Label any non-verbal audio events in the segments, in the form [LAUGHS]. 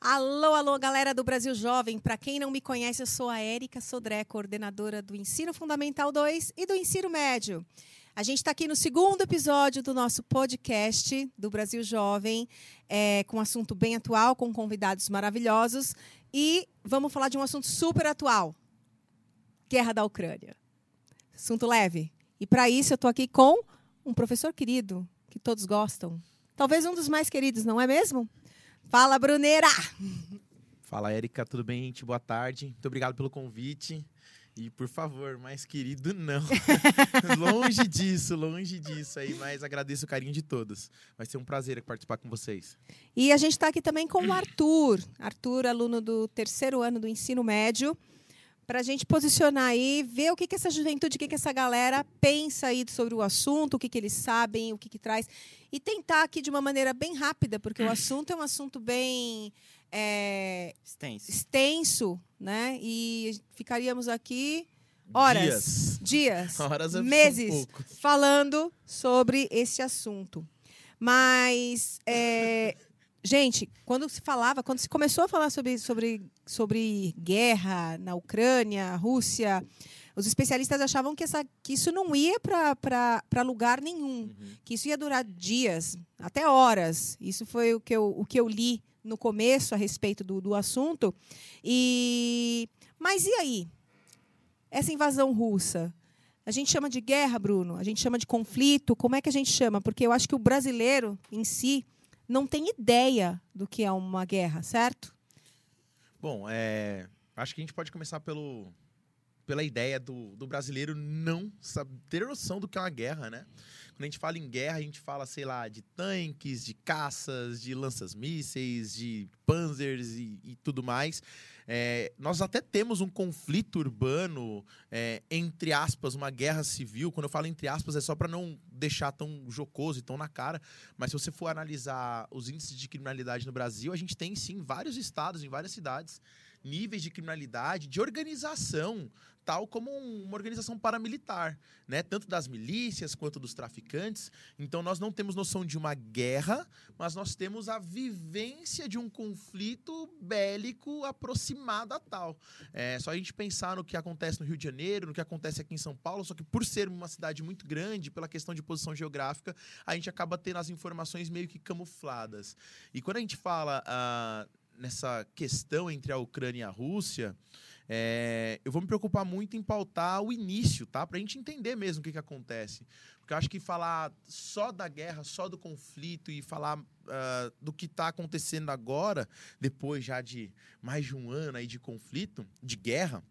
Alô, alô, galera do Brasil Jovem. Para quem não me conhece, eu sou a Érica Sodré, coordenadora do Ensino Fundamental 2 e do Ensino Médio. A gente está aqui no segundo episódio do nosso podcast do Brasil Jovem, é, com um assunto bem atual, com convidados maravilhosos. E vamos falar de um assunto super atual: guerra da Ucrânia. Assunto leve. E para isso eu estou aqui com um professor querido, que todos gostam. Talvez um dos mais queridos, não é mesmo? Fala, Bruneira! Fala, Érica, tudo bem, gente? Boa tarde. Muito obrigado pelo convite. E, por favor, mais querido, não. [LAUGHS] longe disso, longe disso aí, mas agradeço o carinho de todos. Vai ser um prazer participar com vocês. E a gente está aqui também com o Arthur. Arthur, aluno do terceiro ano do ensino médio para a gente posicionar aí, ver o que, que essa juventude, o que, que essa galera pensa aí sobre o assunto, o que, que eles sabem, o que, que traz. E tentar aqui de uma maneira bem rápida, porque o assunto é um assunto bem é, extenso. extenso, né? E ficaríamos aqui horas, Dias. dias, [LAUGHS] Horas é meses pouco. falando sobre esse assunto. Mas, é, [LAUGHS] gente, quando se falava, quando se começou a falar sobre, sobre, sobre guerra na Ucrânia, Rússia, os especialistas achavam que, essa, que isso não ia para lugar nenhum, que isso ia durar dias, até horas. Isso foi o que eu, o que eu li no começo a respeito do, do assunto. E mas e aí? Essa invasão russa? A gente chama de guerra, Bruno? A gente chama de conflito? Como é que a gente chama? Porque eu acho que o brasileiro em si não tem ideia do que é uma guerra, certo? Bom, é, acho que a gente pode começar pelo, pela ideia do, do brasileiro não saber, ter noção do que é uma guerra, né? Quando a gente fala em guerra, a gente fala, sei lá, de tanques, de caças, de lanças-mísseis, de panzers e, e tudo mais. É, nós até temos um conflito urbano, é, entre aspas, uma guerra civil. Quando eu falo entre aspas, é só para não deixar tão jocoso e tão na cara. Mas se você for analisar os índices de criminalidade no Brasil, a gente tem sim vários estados, em várias cidades, níveis de criminalidade, de organização, tal como um- uma organização paramilitar, né? Tanto das milícias quanto dos traficantes. Então nós não temos noção de uma guerra, mas nós temos a vivência de um conflito bélico aproximado a tal. É só a gente pensar no que acontece no Rio de Janeiro, no que acontece aqui em São Paulo, só que por ser uma cidade muito grande, pela questão de posição geográfica, a gente acaba tendo as informações meio que camufladas. E quando a gente fala ah, nessa questão entre a Ucrânia e a Rússia, é, eu vou me preocupar muito em pautar o início, tá? Pra gente entender mesmo o que, que acontece. Porque eu acho que falar só da guerra, só do conflito e falar ah, do que está acontecendo agora, depois já de mais de um ano aí de conflito, de guerra,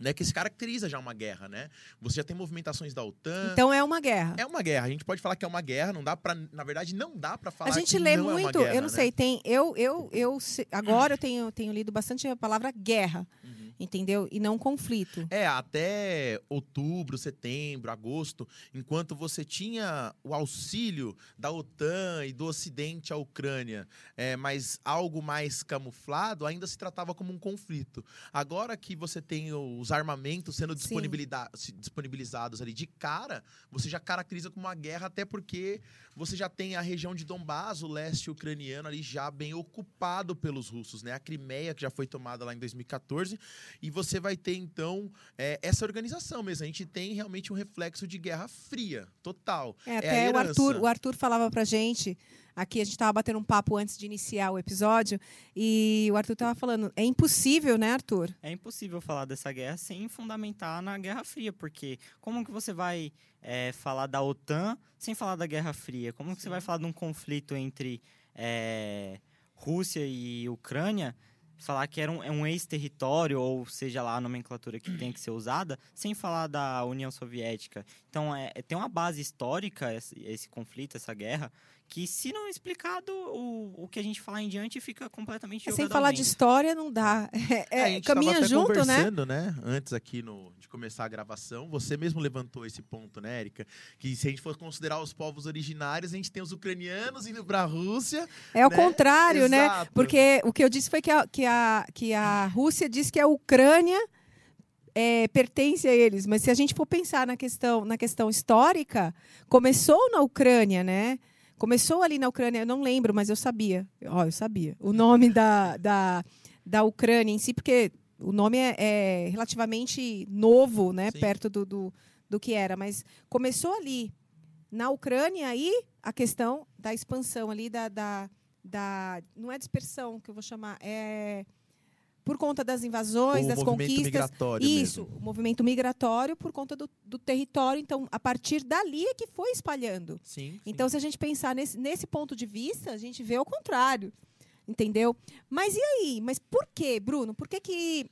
né? Que se caracteriza já uma guerra, né? Você já tem movimentações da OTAN. Então é uma guerra. É uma guerra. A gente pode falar que é uma guerra, não dá para, na verdade, não dá para falar a gente que lê é muito, guerra, eu não né? sei, tem eu eu eu agora eu tenho tenho lido bastante a palavra guerra, Uhum. Entendeu? E não conflito. É, até outubro, setembro, agosto, enquanto você tinha o auxílio da OTAN e do Ocidente à Ucrânia, é, mas algo mais camuflado, ainda se tratava como um conflito. Agora que você tem os armamentos sendo disponibilizados ali de cara, você já caracteriza como uma guerra, até porque você já tem a região de Donbás, o leste ucraniano, ali já bem ocupado pelos russos, né? A Crimeia, que já foi tomada lá em 2014, e você vai ter, então, é, essa organização mesmo. A gente tem realmente um reflexo de guerra fria, total. É, a até o. Arthur, o Arthur falava pra gente, aqui a gente tava batendo um papo antes de iniciar o episódio, e o Arthur tava falando, é impossível, né, Arthur? É impossível falar dessa guerra sem fundamentar na Guerra Fria, porque como que você vai é, falar da OTAN sem falar da Guerra Fria? Como que você vai falar de um conflito entre é, Rússia e Ucrânia, falar que era um, é um ex-território, ou seja lá a nomenclatura que tem que ser usada, sem falar da União Soviética? Então, é, tem uma base histórica esse, esse conflito, essa guerra, que se não explicado, o, o que a gente falar em diante fica completamente É, sem falar de história não dá. É, É, a gente caminha junto, né? conversando, né? Antes aqui no, de começar a gravação, você mesmo levantou esse ponto, né, Erika? Que se a gente for considerar os povos originários, a gente tem os ucranianos indo pra Rússia. É o né? contrário, né? Exato. Porque o que eu disse foi que a, que a, que a Rússia diz que a Ucrânia é, pertence a eles. Mas se a gente for pensar na questão, na questão histórica, começou na Ucrânia, né? Começou ali na Ucrânia, eu não lembro, mas eu sabia. Ó, eu sabia. O nome da, da, da Ucrânia em si, porque o nome é, é relativamente novo, né? Sim. Perto do, do, do que era. Mas começou ali na Ucrânia e a questão da expansão ali, da, da, da. Não é dispersão que eu vou chamar, é. Por conta das invasões, o das movimento conquistas. migratório Isso, mesmo. o movimento migratório por conta do, do território. Então, a partir dali é que foi espalhando. Sim, sim. Então, se a gente pensar nesse, nesse ponto de vista, a gente vê o contrário. Entendeu? Mas e aí? Mas por quê, Bruno? Por que, que,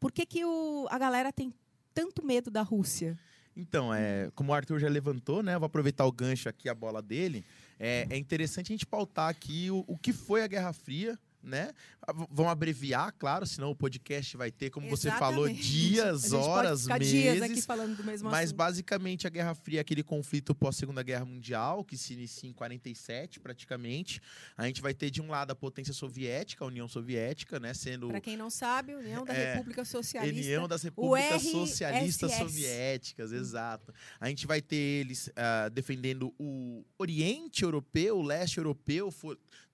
por que, que o, a galera tem tanto medo da Rússia? Então, é, como o Arthur já levantou, né? eu Vou aproveitar o gancho aqui, a bola dele. É, é interessante a gente pautar aqui o, o que foi a Guerra Fria, né? Ah, v- Vamos abreviar, claro, senão o podcast vai ter, como você falou, Exatamente. dias, horas, meses. dias aqui falando do mesmo Mas assunto. basicamente a Guerra Fria é aquele conflito pós-Segunda Guerra Mundial, que se inicia em 47, praticamente. A gente vai ter de um lado a potência soviética, a União Soviética, né? Sendo Para quem não sabe, União da É, República Socialista. União das Repúblicas. Socialistas Soviéticas, exato. A gente vai ter eles ah, defendendo o Oriente Europeu, o Leste Europeu,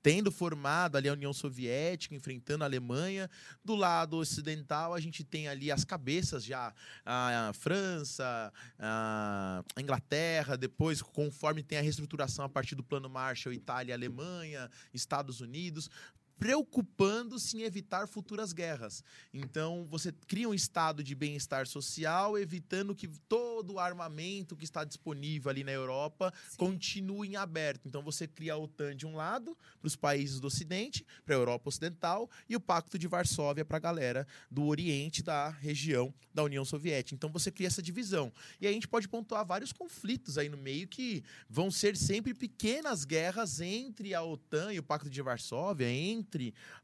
tendo formado ali a União Soviética, enfrentando a Alemanha. Do lado ocidental, a gente tem ali as cabeças já, a França, a Inglaterra, depois, conforme tem a reestruturação a partir do Plano Marshall, Itália, Alemanha, Estados Unidos, preocupando-se em evitar futuras guerras. Então, você cria um estado de bem-estar social, evitando que todo o armamento que está disponível ali na Europa Sim. continue em aberto. Então, você cria a OTAN de um lado, para os países do Ocidente, para a Europa Ocidental, e o Pacto de Varsóvia para a galera do Oriente, da região da União Soviética. Então, você cria essa divisão. E aí a gente pode pontuar vários conflitos aí no meio que vão ser sempre pequenas guerras entre a OTAN e o Pacto de Varsóvia, entre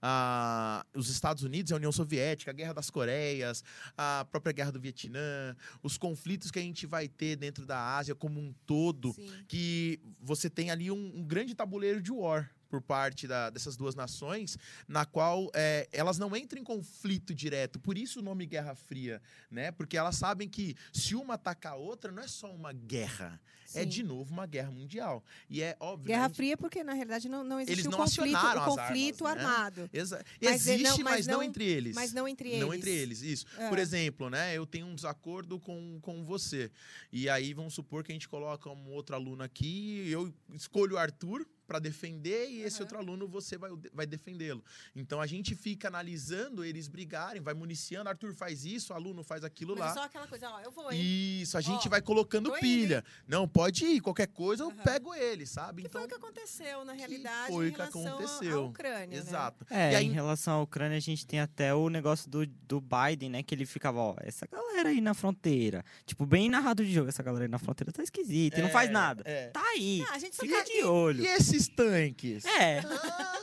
ah, os Estados Unidos e a União Soviética, a Guerra das Coreias, a própria Guerra do Vietnã, os conflitos que a gente vai ter dentro da Ásia como um todo, Sim. que você tem ali um, um grande tabuleiro de war por parte da- dessas duas nações, na qual é, elas não entram em conflito direto. Por isso o nome Guerra Fria, né? Porque elas sabem que se uma atacar a outra, não é só uma guerra, é Sim. de novo uma guerra mundial. E é óbvio. Guerra né? Fria, porque na realidade não, não existe não conflito, as conflito armas, né? armado. Exa- Mas é- Existe, não- mas, mas não, não- entre eles. Mas não entre eles. Não entre eles, isso. É. Por exemplo, né? Eu tenho um desacordo com, com você. E aí vamos supor que a gente coloca um outro aluno aqui, eu escolho o Arthur para defender e esse Aham. outro aluno você vai, vai defendê-lo. Então a gente fica analisando eles brigarem, vai municiando, Arthur faz isso, o aluno faz aquilo Mas é lá. só aquela coisa, ó, eu vou, hein? Isso, a gente Ó, vai colocando tô indo, pilha. Não, pode ir, qualquer coisa eu Aham. pego ele, sabe? Que Então, foi o que aconteceu, na realidade, foi em o que relação à- aconteceu. Ucrânia, né? exato. É, E aí- em relação à Ucrânia, a gente tem até o negócio do, do Biden, né? Que ele ficava, ó, essa galera aí na fronteira. Tipo, bem narrado de jogo, essa galera aí na fronteira tá esquisita e não faz É, nada. é. Tá aí. Ah, a gente só Fica quer- de olho. E esses tanques? É.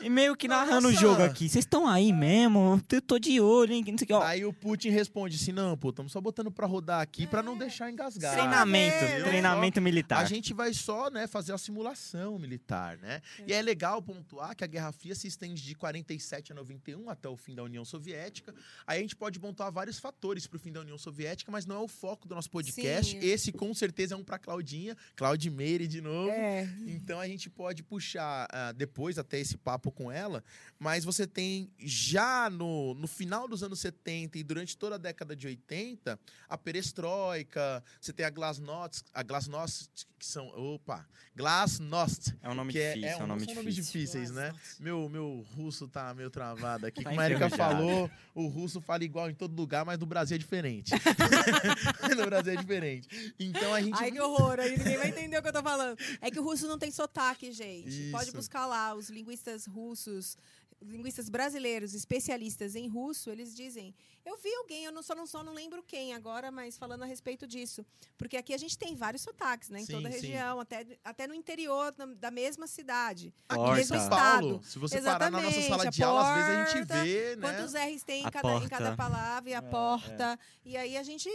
E meio que narrando o jogo aqui. Vocês estão aí mesmo? Eu tô de olho, hein? Não sei o que, ó. Aí o Putin responde assim: não, pô, estamos só botando pra rodar aqui pra não deixar engasgar. Treinamento, né? treinamento militar. A gente vai só, né, fazer a simulação militar, né? E é legal pontuar que a Guerra Fria se estende de 47 a 91 até o fim da União Soviética. Aí a gente pode pontuar vários fatores pro fim da União Soviética, mas não é o foco do nosso podcast. Sim. Esse com certeza é um pra Claudinha, Claudimeire de novo. É, Então a gente pode puxar ah, depois até esse papo com ela, mas você tem já no, no final dos anos 70 e durante toda a década de 80, a perestroika, você tem a glasnost, a glasnost que são, opa, glasnost, É um nome que é, difícil, é, é um nome são difícil. nomes difíceis, né? Meu, meu russo tá meio travado aqui. [LAUGHS] Tá Como a Erika falou, o russo fala igual em todo lugar, mas no Brasil é diferente. [LAUGHS] no Brasil é diferente. Então a gente Ai, que horror, aí ninguém vai entender o que eu tô falando. É que o russo não tem sotaque, gente. Pode Isso. buscar lá, os linguistas russos, linguistas brasileiros, especialistas em russo, eles dizem. Eu vi alguém, eu não, só, não, só não lembro quem agora, mas falando a respeito disso. Porque aqui a gente tem vários sotaques, né? Em Sim, toda a sim. região, até, até no interior da, da mesma cidade. São Mesmo Paulo, estado. se você parar na nossa Exatamente, sala a de aula, às vezes a gente porta, vê, né? Quantos R's tem em cada, em cada palavra e a É, porta. E aí a gente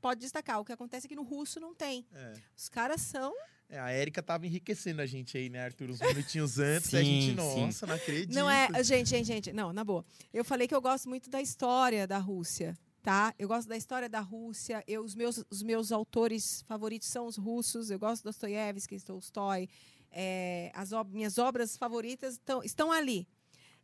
pode destacar. O que acontece é que no russo não tem. É. Os caras são. É, a Érica tava enriquecendo a gente aí, né, Arthur? Uns minutinhos antes. e a gente, Sim, sim. nossa, não acredito. Não é. Gente, gente, gente. Não, na boa. Eu falei que eu gosto muito da história da Rússia. Tá? Eu gosto da história da Rússia. Eu, os, meus, os meus autores favoritos são os russos. Eu gosto de Dostoiévski, Tolstói. é, as ob- minhas obras favoritas tão, estão ali.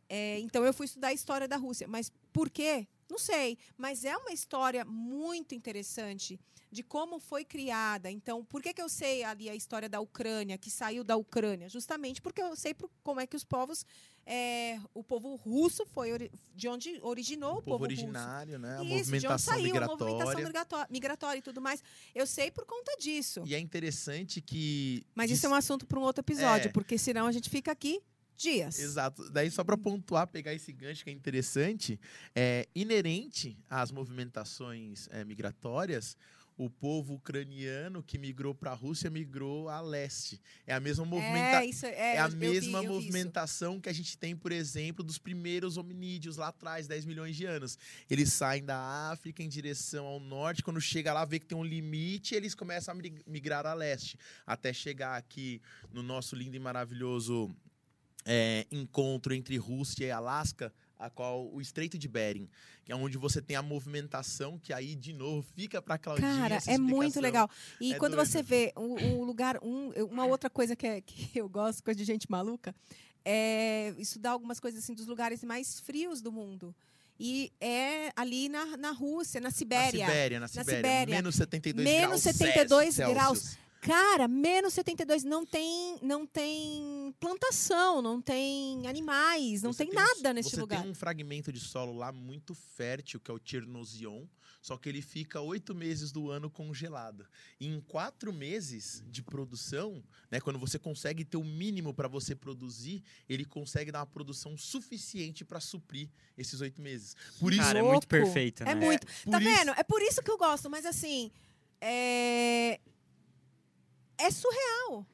É, então eu fui estudar a história da Rússia. Mas por quê? Não sei. Mas é uma história muito interessante de como foi criada. Então, por que, que eu sei ali a história da Ucrânia, que saiu da Ucrânia? Justamente porque eu sei como é que os povos. é, o povo russo foi de onde originou o, O povo russo. originário, né? A Isso, de onde movimentação saiu a movimentação migratória. migratória, migratória e tudo mais. Eu sei por conta disso. E é interessante que. Mas isso é um assunto para um outro episódio, É. porque senão a gente fica aqui dias. Exato. Daí, só para pontuar, pegar esse gancho que é interessante, é inerente às movimentações é, migratórias, o povo ucraniano que migrou para a Rússia migrou a leste. É a mesma movimentação. É, isso é, É a mesma vi movimentação que a gente tem, por exemplo, dos primeiros hominídeos lá atrás, 10 milhões de anos. Eles saem da África em direção ao norte, quando chega lá, vê que tem um limite, eles começam a mig- migrar a leste, até chegar aqui no nosso lindo e maravilhoso é, encontro entre Rússia e Alasca, a qual o Estreito de Bering, que é onde você tem a movimentação que aí de novo fica para Claudinha. Cara, é muito legal. E É quando doido. você vê o, lugar, um, uma outra coisa que, é- que eu gosto, coisa de gente maluca, é estudar algumas coisas assim dos lugares mais frios do mundo. E é ali na, na Rússia, na Na Sibéria. Sibéria, na Sibéria. Sibéria. Menos 72 Menos graus 72 Celsius. graus. Cara, menos 72 não tem, não tem plantação, não tem animais, não Você tem um- nada neste você lugar. tem um fragmento de solo lá muito fértil, que é o Chernozion, só que ele fica oito meses do ano congelado. E em quatro meses de produção, né, quando você consegue ter o mínimo para você produzir, ele consegue dar uma produção suficiente para suprir esses oito meses. Por isso, Cara, é louco. muito perfeito, né? É muito. por Tá isso- vendo? É por isso que eu gosto, mas assim. É, é surreal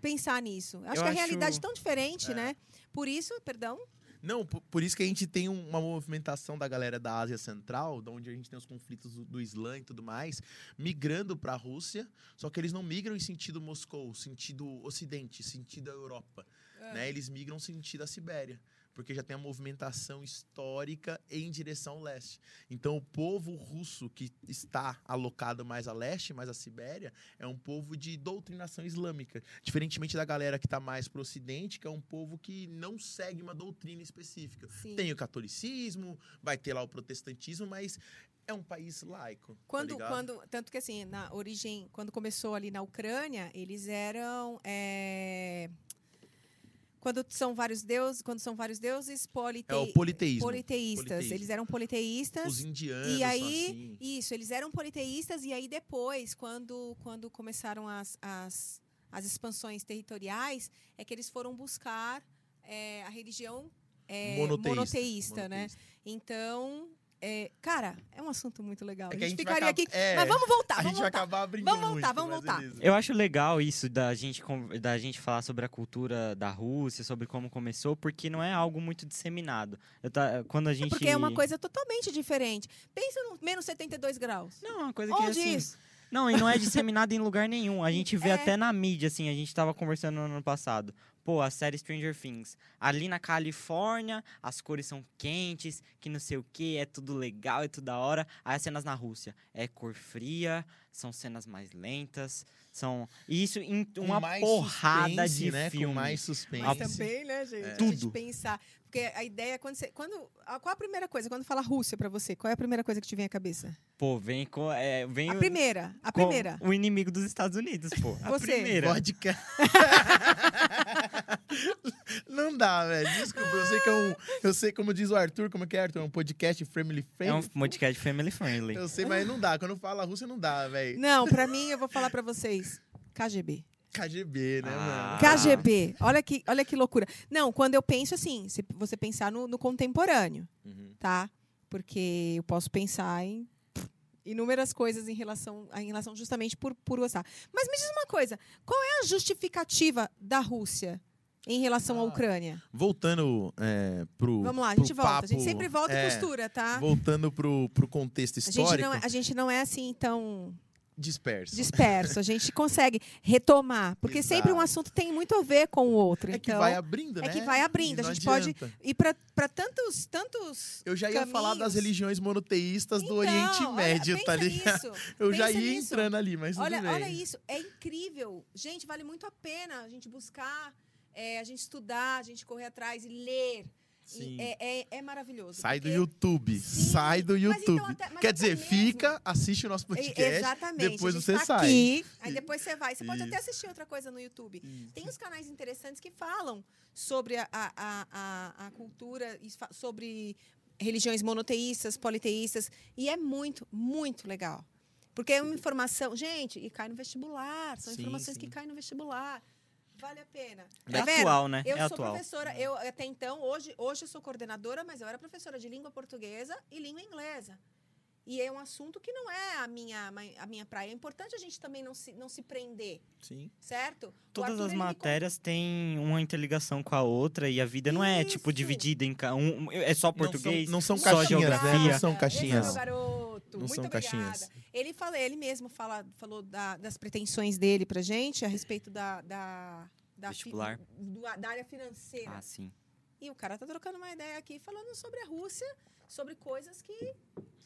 pensar nisso. Acho Eu que a acho- realidade é tão diferente, É. né? Por isso, perdão. Não, por, por isso que a gente tem um- uma movimentação da galera da Ásia Central, da onde a gente tem os conflitos do, do Islã e tudo mais, migrando para a Rússia, só que eles não migram em sentido Moscou, sentido Ocidente, sentido Europa, né? Eles migram sentido a Sibéria, porque já tem a movimentação histórica em direção leste. Então, o povo russo que está alocado mais a leste, mais a Sibéria, é um povo de doutrinação islâmica, diferentemente da galera que está mais para o Ocidente, que é um povo que não segue uma doutrina específica. Sim. Tem o catolicismo, vai ter lá o protestantismo, mas é um país laico. tá Quando, ligado? quando, tanto que assim, na origem, quando começou ali na Ucrânia, eles eram. é, Quando são vários deuses, quando são vários deuses, polite... É o politeísmo. politeístas. Politeísmo. Eles eram politeístas. Os indianos E aí, assim. isso, eles eram politeístas, e aí depois, quando, quando começaram as, as, as expansões territoriais, é que eles foram buscar é, a religião é, Monoteísta. monoteísta, né? Monoteísta. Então, é, cara, é um assunto muito legal. É a gente vai ficaria acab- aqui. é, Mas vamos voltar, a vamos gente vai voltar. acabar brincando Vamos voltar, muito, vamos voltar. beleza. Eu acho legal isso da gente, da gente falar sobre a cultura da Rússia, sobre como começou, porque não é algo muito disseminado. Eu tá, quando a gente... Porque é uma coisa totalmente diferente. Pensa no menos 72 graus. Não, é uma coisa que Onde assim... isso? Não, e não é disseminado em lugar nenhum. A gente vê [LAUGHS] É. até na mídia, assim, a gente tava conversando no ano passado. Pô, a série Stranger Things. Ali na Califórnia, as cores são quentes, que não sei o que, é tudo legal, é tudo da hora. Aí as cenas na Rússia. É cor fria, são cenas mais lentas, são... E isso em uma mais porrada suspense, de né? filme. Com mais suspense. Mas também, né, gente? É. A gente Tudo. pensar. Porque a ideia é quando você. Quando, a- qual a primeira coisa? Quando fala Rússia pra você, qual é a primeira coisa que te vem à cabeça? Pô, vem com... É, vem A o- primeira. A com primeira. O inimigo dos Estados Unidos, pô. A Você. primeira. Vodka. [LAUGHS] Não dá, velho. Desculpa, eu sei que é um. Eu sei, como diz o Arthur, como que é, Arthur? É um podcast family É um friendly. podcast family friendly. Eu sei, mas não dá. Quando fala Rússia, não dá, velho. Não, pra mim, eu vou falar pra vocês. KGB. KGB, né, Ah. mano? KGB. Olha que, olha que loucura. Não, quando eu penso assim, se você pensar no, no contemporâneo, Uhum. tá? Porque eu posso pensar em inúmeras coisas em relação, em relação justamente por, por gostar. Mas me diz uma coisa, qual é a justificativa da Rússia em relação à Ah, Ucrânia? Voltando é, pro. Vamos lá, a gente volta. a gente papo, sempre volta é, e costura, tá? Voltando pro, pro contexto A gente, histórico. não, é- a gente não é assim tão disperso. disperso. A gente consegue retomar. Porque sempre um Exato. assunto tem muito a ver com o outro. É que então, vai abrindo, é né? que vai abrindo. A gente pode ir para tantos, tantos. Eu já ia falar das caminhos. religiões monoteístas do Então, Oriente olha, Médio, pensa tá ligado? [LAUGHS] Eu já ia nisso. entrando ali, mas Olha, olha isso, é incrível. Gente, vale muito a pena a gente buscar, é, a gente estudar, a gente correr atrás e ler. É, é, é maravilhoso. Sai do porque- YouTube. Sim, Sai do então YouTube. até- mas Quer até dizer, mesmo- fica, assiste o nosso podcast. Exatamente. depois você tá sai. Aqui, aí depois você vai. Você pode até Isso. assistir outra coisa no YouTube. Isso. Tem uns canais interessantes que falam sobre a, a, a, a- cultura, sobre religiões monoteístas, politeístas. E é muito, muito legal. Porque é uma informação. Gente, e cai no vestibular. São Sim, informações sim. que caem no vestibular. Vale a pena. É Tá vendo? atual, né? Eu é sou atual. professora, eu até então, hoje, hoje eu sou coordenadora, mas eu era professora de língua portuguesa e língua inglesa. E é um assunto que não é a minha, a minha praia. É importante a gente também não se, não se prender, Sim. certo? Todas Arthur, as me matérias têm uma interligação com a outra e a vida não é, tipo, Isso. dividida em... Um, é só português, Não são, não só são caixinhas, né? geografia. Não são Esse é caixinhas. meu garoto. Não Muito são obrigada. caixinhas. Ele, fala, ele mesmo fala, falou da- das pretensões dele pra gente a respeito da, da, da, fi- Vestibular. do- da área financeira. Ah, sim. E o cara tá trocando uma ideia aqui falando sobre a Rússia, sobre coisas que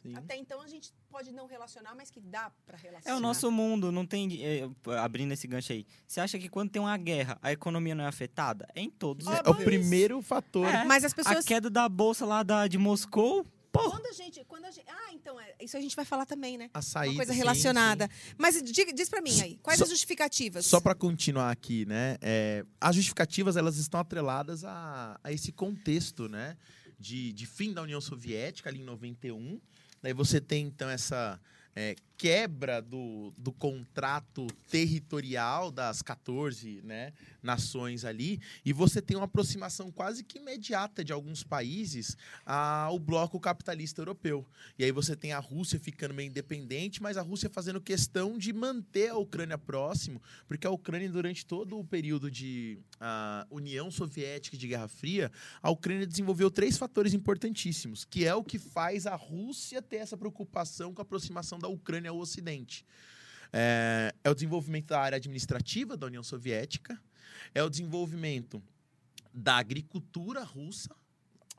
Sim. até então a gente pode não relacionar, mas que dá pra relacionar. É o nosso mundo, não tem... é, abrindo esse gancho aí. Você acha que quando tem uma guerra, a economia não é afetada? É em todos os É o primeiro fator. É. Mas as A pessoas queda da bolsa lá da, de Moscou, quando a gente, quando a gente, ah, então é, isso a gente vai falar também, né? A saída, Uma coisa sim, relacionada. Mas diga, diz pra mim aí, quais Só- as justificativas? Só para continuar aqui, né? é, as justificativas elas estão atreladas a, a esse contexto, né? De, de fim da União Soviética ali em 91. Daí você tem então essa é, quebra do, do contrato territorial das 14 né, nações ali, e você tem uma aproximação quase que imediata de alguns países ao bloco capitalista europeu. E aí você tem a Rússia ficando meio independente, mas a Rússia fazendo questão de manter a Ucrânia próximo, porque a Ucrânia, durante todo o período de ah, União Soviética de Guerra Fria, a Ucrânia desenvolveu três fatores importantíssimos, que é o que faz a Rússia ter essa preocupação com a aproximação da Ucrânia ao Ocidente. É, é o desenvolvimento da área administrativa da União Soviética, é o desenvolvimento da agricultura russa,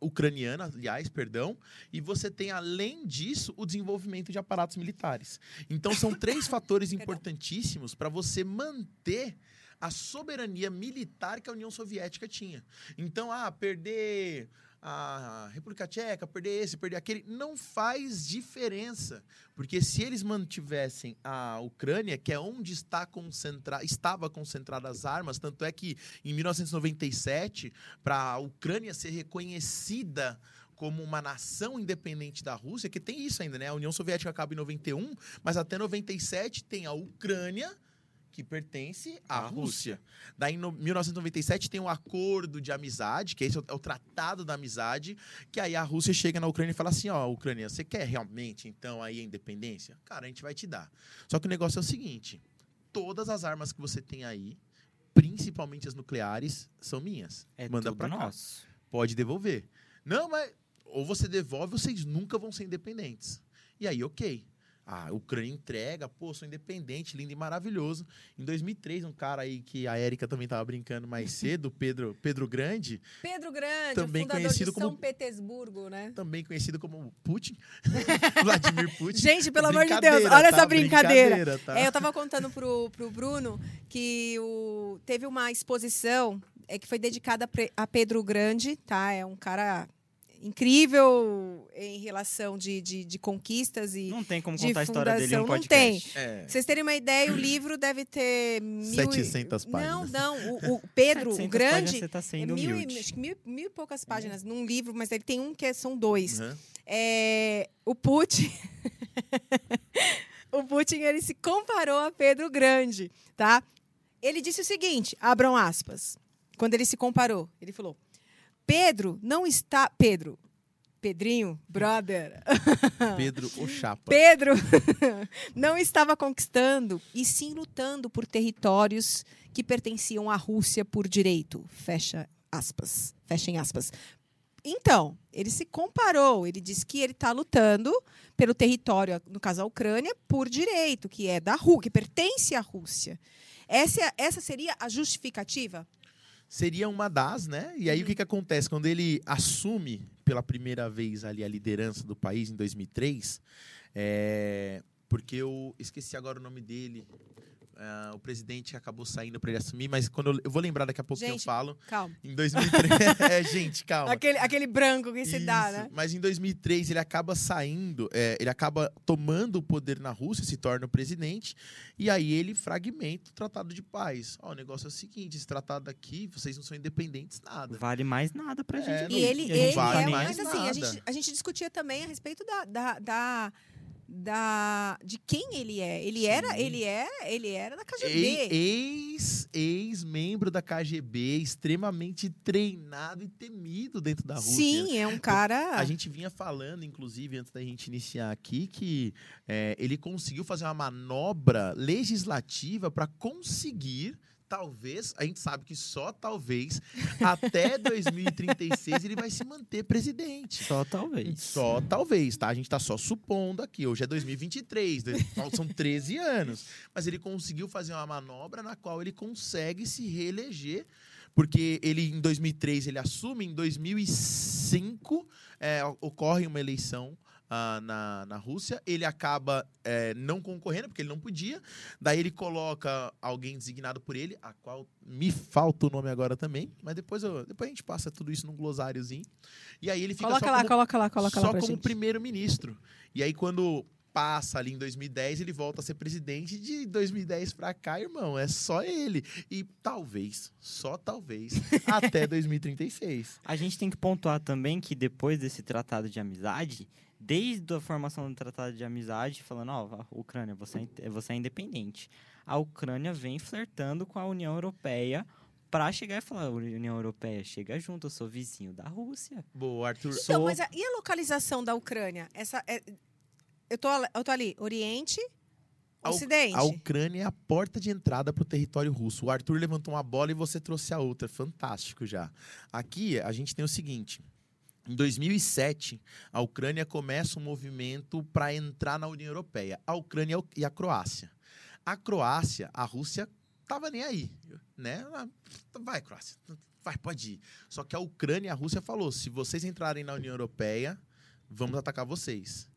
ucraniana, aliás, perdão, e você tem, além disso, o desenvolvimento de aparatos militares. Então, são três [LAUGHS] fatores importantíssimos para você manter a soberania militar que a União Soviética tinha. Então, ah, perder a República Tcheca, perder esse, perder aquele, não faz diferença. Porque se eles mantivessem a Ucrânia, que é onde está concentra estava concentradas as armas, tanto é que em 1997, para a Ucrânia ser reconhecida como uma nação independente da Rússia, que tem isso ainda, né? A União Soviética acaba em 91, mas até 97 tem a Ucrânia que pertence à À Rússia. Daí, em no- 1997, tem um acordo de amizade, que esse é o, é o Tratado da Amizade, que aí a Rússia chega na Ucrânia e fala assim, ó, Ucrânia, você quer realmente, então, aí a independência? Cara, a gente vai te dar. Só que o negócio é o seguinte, todas as armas que você tem aí, principalmente as nucleares, são minhas. é Manda tudo pra cá. nosso. Pode devolver. Não, mas ou você devolve, ou vocês nunca vão ser independentes. E aí, ok. A Ucrânia entrega, pô, sou independente, lindo e maravilhoso. Em 2003, um cara aí que a Érica também tava brincando mais [LAUGHS] cedo, Pedro, Pedro Grande, Pedro Grande, Também o fundador conhecido de São como- Petersburgo, né? também conhecido como Putin, [LAUGHS] Vladimir Putin. Gente, pelo amor de Deus, Brincadeira, olha tá? essa brincadeira. tá? É, eu tava contando pro, pro Bruno que o, teve uma exposição é, que foi dedicada a Pedro Grande, tá? É um cara incrível em relação de, de, de conquistas e. Não tem como contar a história dele em um fundação, não tem. podcast. É. Pra vocês terem uma ideia, o livro deve ter. Mil e- 700 Não, páginas. não. O, o Pedro, o 700 páginas, Grande. Você tá É sendo mil, humilde. e, acho que mil, mil e poucas páginas num livro, mas ele tem um que são dois. Uhum. É, o Putin. [LAUGHS] o Putin ele se comparou a Pedro Grande, tá? Ele disse o seguinte, abram aspas. Quando ele se comparou, ele falou: Pedro não está. Pedro. Pedrinho, brother. [LAUGHS] Pedro o Chapa. Pedro [LAUGHS] não estava conquistando, e sim lutando por territórios que pertenciam à Rússia por direito. Fecha aspas. Fechem aspas. Então, ele se comparou. Ele disse que ele está lutando pelo território, no caso a Ucrânia, por direito, que é da Rússia, que pertence à Rússia. Essa, é- essa seria a justificativa? Seria uma das, né? E aí Uhum. o que, que acontece? Quando ele assume pela primeira vez ali a liderança do país em 2003, é, porque eu esqueci agora o nome dele, ah, o presidente acabou saindo para ele assumir, mas quando eu, eu vou lembrar daqui a pouco que eu Gente, falo. Calma. Em 2003, [LAUGHS] é, gente, calma. Aquele, aquele branco que se dá, né? Mas em 2003 ele acaba saindo, é, ele acaba tomando o poder na Rússia, se torna o presidente, e aí ele fragmenta o Tratado de Paz. Ó, o negócio é o seguinte: esse tratado aqui, vocês não são independentes nada. Vale mais nada pra É, gente. não- aqui. E ele, a gente ele não vale é. mais Mas assim, a nada. gente, a gente discutia também a respeito da. da, da, da- de quem ele é. Ele era, Sim. ele é, ele era da KGB. Ei- Ex, ex-membro da KGB, extremamente treinado e temido dentro da Rússia. Sim, é um cara. A gente vinha falando, inclusive, antes da gente iniciar aqui, que é, ele conseguiu fazer uma manobra legislativa para conseguir, talvez, a gente sabe que só talvez, até [LAUGHS] 2036 ele vai se manter presidente. Só talvez. Só talvez, tá? A gente tá só supondo aqui. Hoje é 2023, dois- são 13 anos. Mas ele conseguiu fazer uma manobra na qual ele consegue se reeleger. Porque ele, em 2003, ele assume, em 2005 é, ocorre uma eleição ah, na, na Rússia. Ele acaba é, não concorrendo, porque ele não podia. Daí ele coloca alguém designado por ele, a qual me falta o nome agora também. Mas depois, eu- depois a gente passa tudo isso num glosáriozinho. E aí ele fica Coloca só lá, como coloca lá, coloca lá só pra como primeiro-ministro. E aí, quando passa ali em 2010, ele volta a ser presidente. De 2010 pra cá, irmão, é só ele. E talvez, só talvez, [LAUGHS] até 2036. A gente tem que pontuar também que depois desse tratado de amizade, desde a formação do tratado de amizade, falando, ó, Ucrânia, você é, você é independente. A Ucrânia vem flertando com a União Europeia para chegar e falar, União Europeia, chega junto, eu sou vizinho da Rússia. Boa, Arthur. Então, Sou- mas a, e a localização da Ucrânia? Essa, é- eu, tô, eu tô ali, Oriente, A Ocidente. A Ucrânia é a porta de entrada para o território russo. O Arthur levantou uma bola e você trouxe a outra. Fantástico já. Aqui a gente tem o seguinte. Em 2007, a Ucrânia começa um movimento para entrar na União Europeia. A Ucrânia e a Croácia. A Croácia, a Rússia tava nem aí, né? Vai, Croácia, vai, pode ir. Só que a Ucrânia e a Rússia falou: se vocês entrarem na União Europeia, vamos atacar vocês.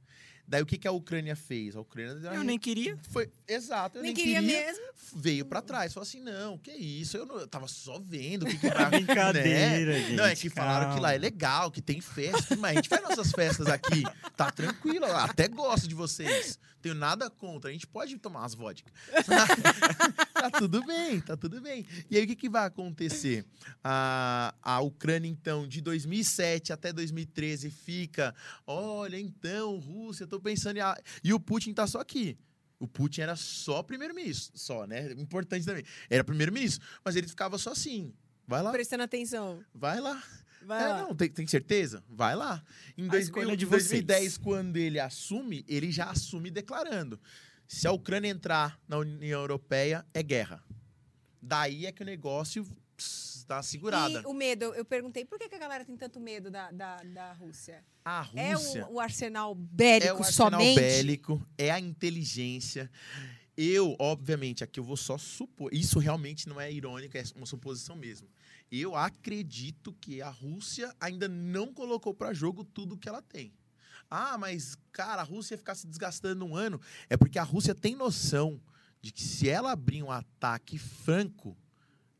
Daí o que, que a Ucrânia fez? A Ucrânia Eu nem queria. foi, exato, eu Nem nem, queria queria, mesmo. veio pra trás, falou assim, não, que isso, eu, não, eu tava só vendo o que que [LAUGHS] vai Brincadeira, né? gente. Não, é que falaram que lá é calma. legal, que tem festa, mas a gente faz nossas festas aqui, tá tranquilo, até gosto de vocês, tenho nada contra, a gente pode tomar umas vodka. [LAUGHS] tá tudo bem, tá tudo bem. E aí o que, que vai acontecer? A, a Ucrânia, então, de 2007 até 2013 fica, olha, então, Rússia, eu tô pensando em... a-" E o Putin tá só aqui. O Putin era só primeiro-ministro, só, né? Importante também. Era primeiro-ministro, mas ele ficava só assim. Vai lá, Prestando atenção. vai lá. Vai É, lá. não, tem, tem certeza? Vai lá. Em A 2000, escolha de vocês. 2010, quando ele assume, ele já assume declarando: se a Ucrânia entrar na União Europeia, é guerra. Daí é que o negócio uma segurada. E o medo, eu perguntei por que, que a galera tem tanto medo da, da, da Rússia? A É Rússia o, o arsenal é bélico o arsenal somente? bélico, é a inteligência. Eu, obviamente, aqui eu vou só supor. Isso realmente não é irônico, é uma suposição mesmo. Eu acredito que a Rússia ainda não colocou para jogo tudo que ela tem. Ah, mas, cara, a Rússia ia ficar se desgastando um ano. É porque a Rússia tem noção de que se ela abrir um ataque franco,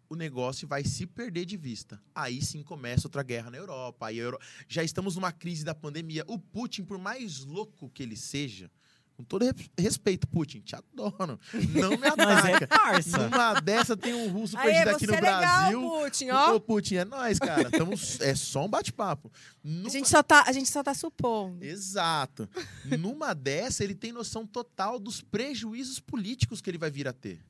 o negócio vai se perder de vista. Aí sim começa outra guerra na Europa. Aí Euro- Já estamos numa crise da pandemia. O Putin, por mais louco que ele seja, com todo re- respeito, Putin, te adoro. [LAUGHS] Não me Mas é ataca. Numa dessa tem um russo Aê, perdido aqui no é legal, Brasil. Putin, ó. Ô, Putin, é nós, cara. Tamo, é só um bate-papo. A Numa- gente, só tá, a gente só tá supondo. Exato. Numa dessa, ele tem noção total dos prejuízos políticos que ele vai vir a ter.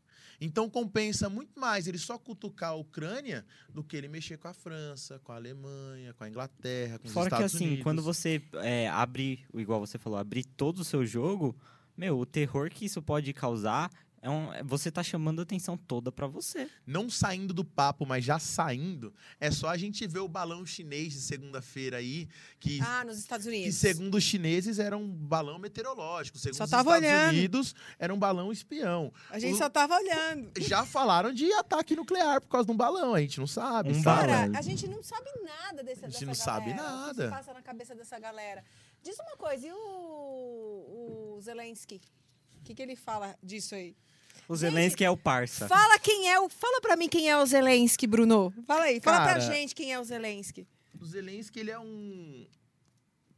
Então compensa muito mais ele só cutucar a Ucrânia do que ele mexer com a França, com a Alemanha, com a Inglaterra, com os Fora que Estados assim, Unidos. quando você é, abre, igual você falou, abrir todo o seu jogo, meu, o terror que isso pode causar É um, é- você tá chamando a atenção toda pra você. Não saindo do papo, mas já saindo, é só a gente ver o balão chinês de segunda-feira aí, que, Ah, nos Estados que Unidos. segundo os chineses era um balão meteorológico. Segundo Só os Estados olhando. Unidos, era um balão espião. A gente O- só tava olhando. Já falaram de ataque nuclear por causa de um balão, a gente não sabe. Um. Cara, a gente não sabe nada desse, A gente dessa não sabe galera. O que nada. se passa na cabeça dessa galera. Diz uma coisa, e o, o Zelensky? O que, que ele fala disso aí? O Gente, Zelensky é o parça. Fala quem é o. Fala pra mim quem é o Zelensky, Bruno. Fala aí, fala pra Cara, gente quem é o Zelensky. O Zelensky, ele é um.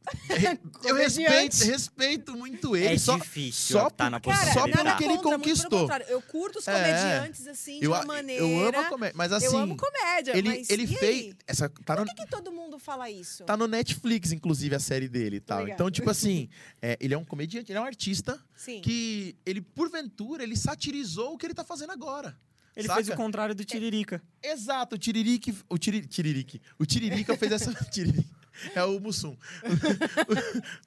[LAUGHS] Eu respeito, respeito muito ele. É só, difícil só tá na posição só pelo que ele contra, muito pelo conquistou. Eu curto os É. comediantes, assim, de eu, uma a- maneira. eu amo a comédia. Mas assim, Eu amo comédia, ele, mas ele e fez. Essa, tá, no, Por que, que todo mundo fala isso? tá no Netflix, inclusive, a série dele e tal. Obrigada. Então, tipo assim, [LAUGHS] é, ele é um comediante, ele é um artista Sim. que ele, porventura, ele satirizou o que ele tá fazendo agora. Ele Saca? fez o contrário do Tiririca. Exato, o Tiririque. O tiri, Tiririque. O Tiririca fez essa. [LAUGHS] Tiririca. [LAUGHS] É o Mussum.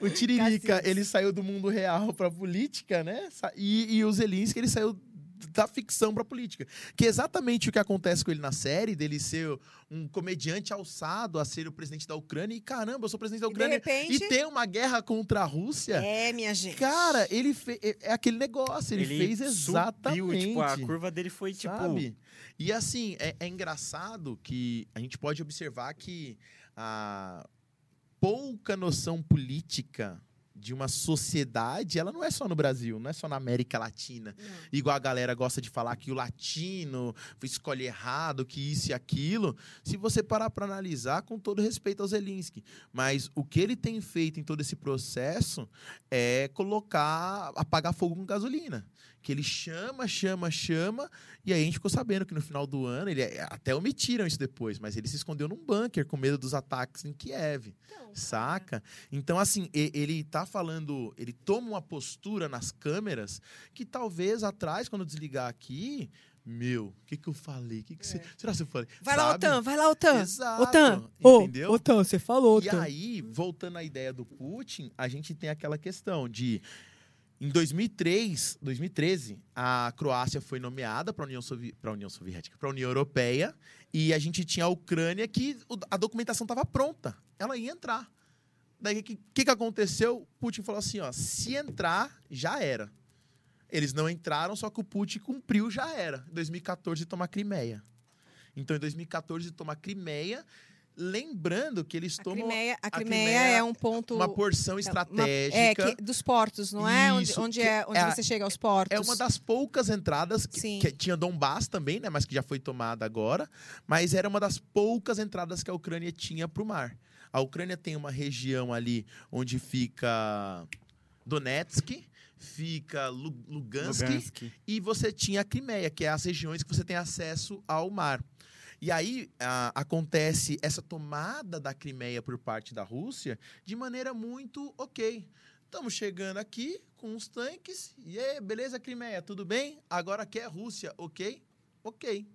O, [LAUGHS] o Tiririca, Cacete. ele saiu do mundo real pra política, né? E, e o Zelinski, ele saiu da ficção pra política. Que é exatamente o que acontece com ele na série, dele ser um comediante alçado a ser o presidente da Ucrânia. E caramba, eu sou presidente da E Ucrânia. repente. E ter uma guerra contra a Rússia. É, minha gente. Cara, ele fez. É aquele negócio, ele, fez exatamente. Subiu, tipo, a curva dele foi tipo. Sabe? E assim, é, é engraçado que a gente pode observar que a pouca noção política de uma sociedade, ela não é só no Brasil, não é só na América Latina. Não. Igual a galera gosta de falar que o latino escolhe errado, que isso e aquilo. Se você parar para analisar, com todo respeito ao Zelensky, mas o que ele tem feito em todo esse processo é colocar, apagar fogo com gasolina. Que ele chama, chama, chama, e aí a gente ficou sabendo que no final do ano, ele até omitiram isso depois, mas ele se escondeu num bunker com medo dos ataques em Kiev. Então, cara, Saca? Então, assim, e- ele tá falando, ele toma uma postura nas câmeras que talvez atrás, quando eu desligar aqui, meu, o que que eu falei? Que que É. cê- será que eu falei? Vai lá, Sabe? Otan, vai lá, Otan. Exato, Otan, entendeu? Otan, você falou, E Otan. aí, voltando à ideia do Putin, a gente tem aquela questão de em 2003, 2013, a Croácia foi nomeada para a União, Sovi União Soviética, para a União Europeia, e a gente tinha a Ucrânia que a documentação estava pronta, ela ia entrar. Daí o que, que, que aconteceu? Putin falou assim: ó, se entrar, já era. Eles não entraram, só que o Putin cumpriu, já era. Em 2014, toma a Crimeia. Então, em 2014, toma a Crimeia, lembrando que eles A tomam Crimeia, a a Crimeia Crimeia é um ponto... uma porção é uma- estratégica. É, que- dos portos, não é? Onde, Isso, onde, que é, onde é você chega aos portos. É uma das poucas entradas que, Sim. que tinha Donbass também, né? Mas que já foi tomada agora. Mas era uma das poucas entradas que a Ucrânia tinha para o mar. A Ucrânia tem uma região ali onde fica Donetsk, fica Lu- Lugansk, Lugansk. e você tinha a Crimeia, que é as regiões que você tem acesso ao mar. E aí a- acontece essa tomada da Crimeia por parte da Rússia de maneira muito ok. Estamos chegando aqui com os tanques. E aí, beleza, Crimeia, tudo bem? Agora aqui é Rússia, ok? Ok.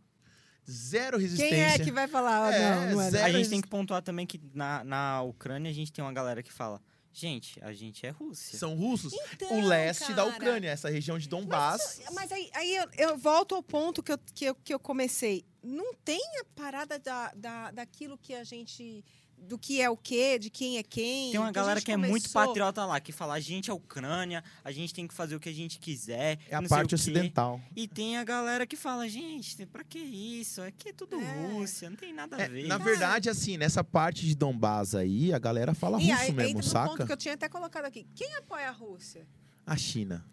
Zero resistência. Quem é que vai falar? Ah, É, não, não é. A gente resist- tem que pontuar também que na, na Ucrânia a gente tem uma galera que fala: gente, a gente é Rússia. São russos? Então, o leste da cara, Ucrânia, essa região de Donbass. Mas aí, aí eu, eu volto ao ponto que eu, que, eu, que eu comecei. Não tem a parada da, da, daquilo que a gente. Do que é o quê, de quem é quem. Tem uma a galera que é muito começou- patriota lá, que fala: a gente é Ucrânia, a gente tem que fazer o que a gente quiser. É a parte o quê." ocidental. E tem a galera que fala: gente, pra que isso? Aqui é tudo É. Rússia, não tem nada a É, ver. na verdade, assim, nessa parte de Donbass aí, a galera fala E russo aí, mesmo, entra no saca? ponto que eu tinha até colocado aqui. Quem apoia a Rússia? A China.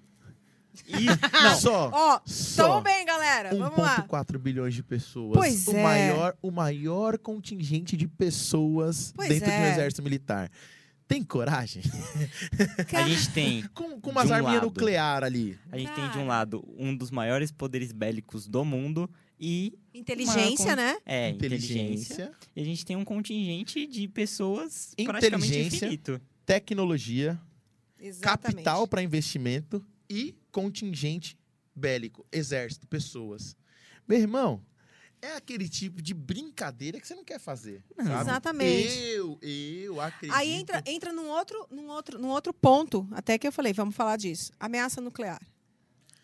E, Não, só. Ó, só. bem, galera. Vamos lá. 1,4 bilhões de pessoas. Pois o é. Maior, o maior contingente de pessoas Pois dentro de um é. exército militar. Tem coragem? a gente tem. [LAUGHS] Com, com umas um arminhas lado. nuclear ali. A gente tem de um lado um dos maiores poderes bélicos do mundo e Inteligência, Uma- né? é inteligência. Inteligência, E a gente tem um contingente de pessoas praticamente Inteligência. infinito. tecnologia, Exatamente. capital para investimento e contingente bélico, exército, pessoas. Meu irmão, é aquele tipo de brincadeira que você não quer fazer. Não. sabe? Exatamente. Eu, eu acredito. Aí entra, entra num, outro, num, outro, num outro ponto, até que eu falei, vamos falar disso. Ameaça nuclear.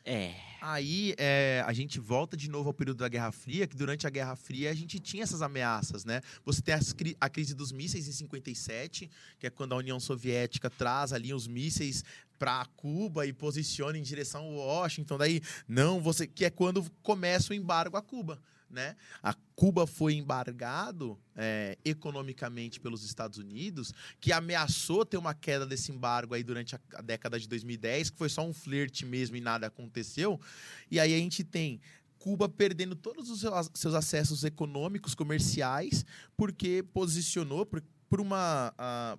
É. Aí é, a gente volta de novo ao período da Guerra Fria, que durante a Guerra Fria a gente tinha essas ameaças, né? Você tem as a crise dos mísseis em 57, que é quando a União Soviética traz ali os mísseis para Cuba e posiciona em direção ao Washington. Daí, não, você que é quando começa o embargo a Cuba. Né? A Cuba foi embargado é, economicamente pelos Estados Unidos, que ameaçou ter uma queda desse embargo aí durante a, a década de 2010, que foi só um flerte mesmo e nada aconteceu. E aí a gente tem Cuba perdendo todos os seus- acessos econômicos, comerciais, porque posicionou por, por uma ah,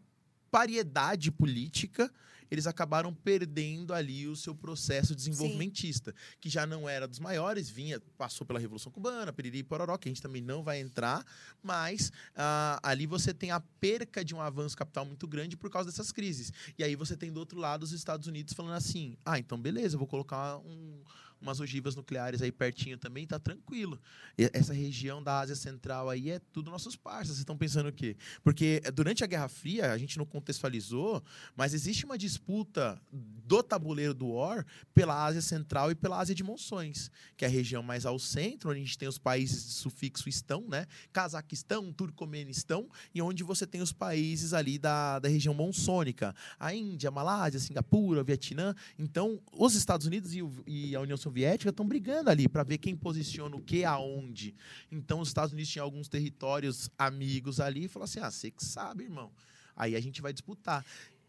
variedade política. Eles acabaram perdendo ali o seu processo desenvolvimentista, que já não era dos maiores, vinha, passou pela Revolução Cubana, Piriri e Pororó, que a gente também não vai entrar, mas ah, ali você tem a perca de um avanço capital muito grande por causa dessas crises. E aí você tem do outro lado os Estados Unidos falando assim: ah, então beleza, eu vou colocar um- umas ogivas nucleares aí pertinho também, tá tranquilo. E essa região da Ásia Central aí é tudo nossos parceiros. Vocês estão pensando o quê? Porque eh, durante a Guerra Fria, a gente não contextualizou, mas existe uma disputa do tabuleiro do War pela Ásia Central e pela Ásia de Monções, que é a região mais ao centro, onde a gente tem os países de sufixo estão, né? Cazaquistão, Turcomenistão, e onde você tem os países ali da, da região monçônica, a Índia, a Malásia, Singapura, o Vietnã. Então, os Estados Unidos e, e a União Soviética estão brigando ali para ver quem posiciona o que aonde. Então, os Estados Unidos tinham alguns territórios amigos ali e falou assim: ah, você que sabe, irmão. Aí a gente vai disputar.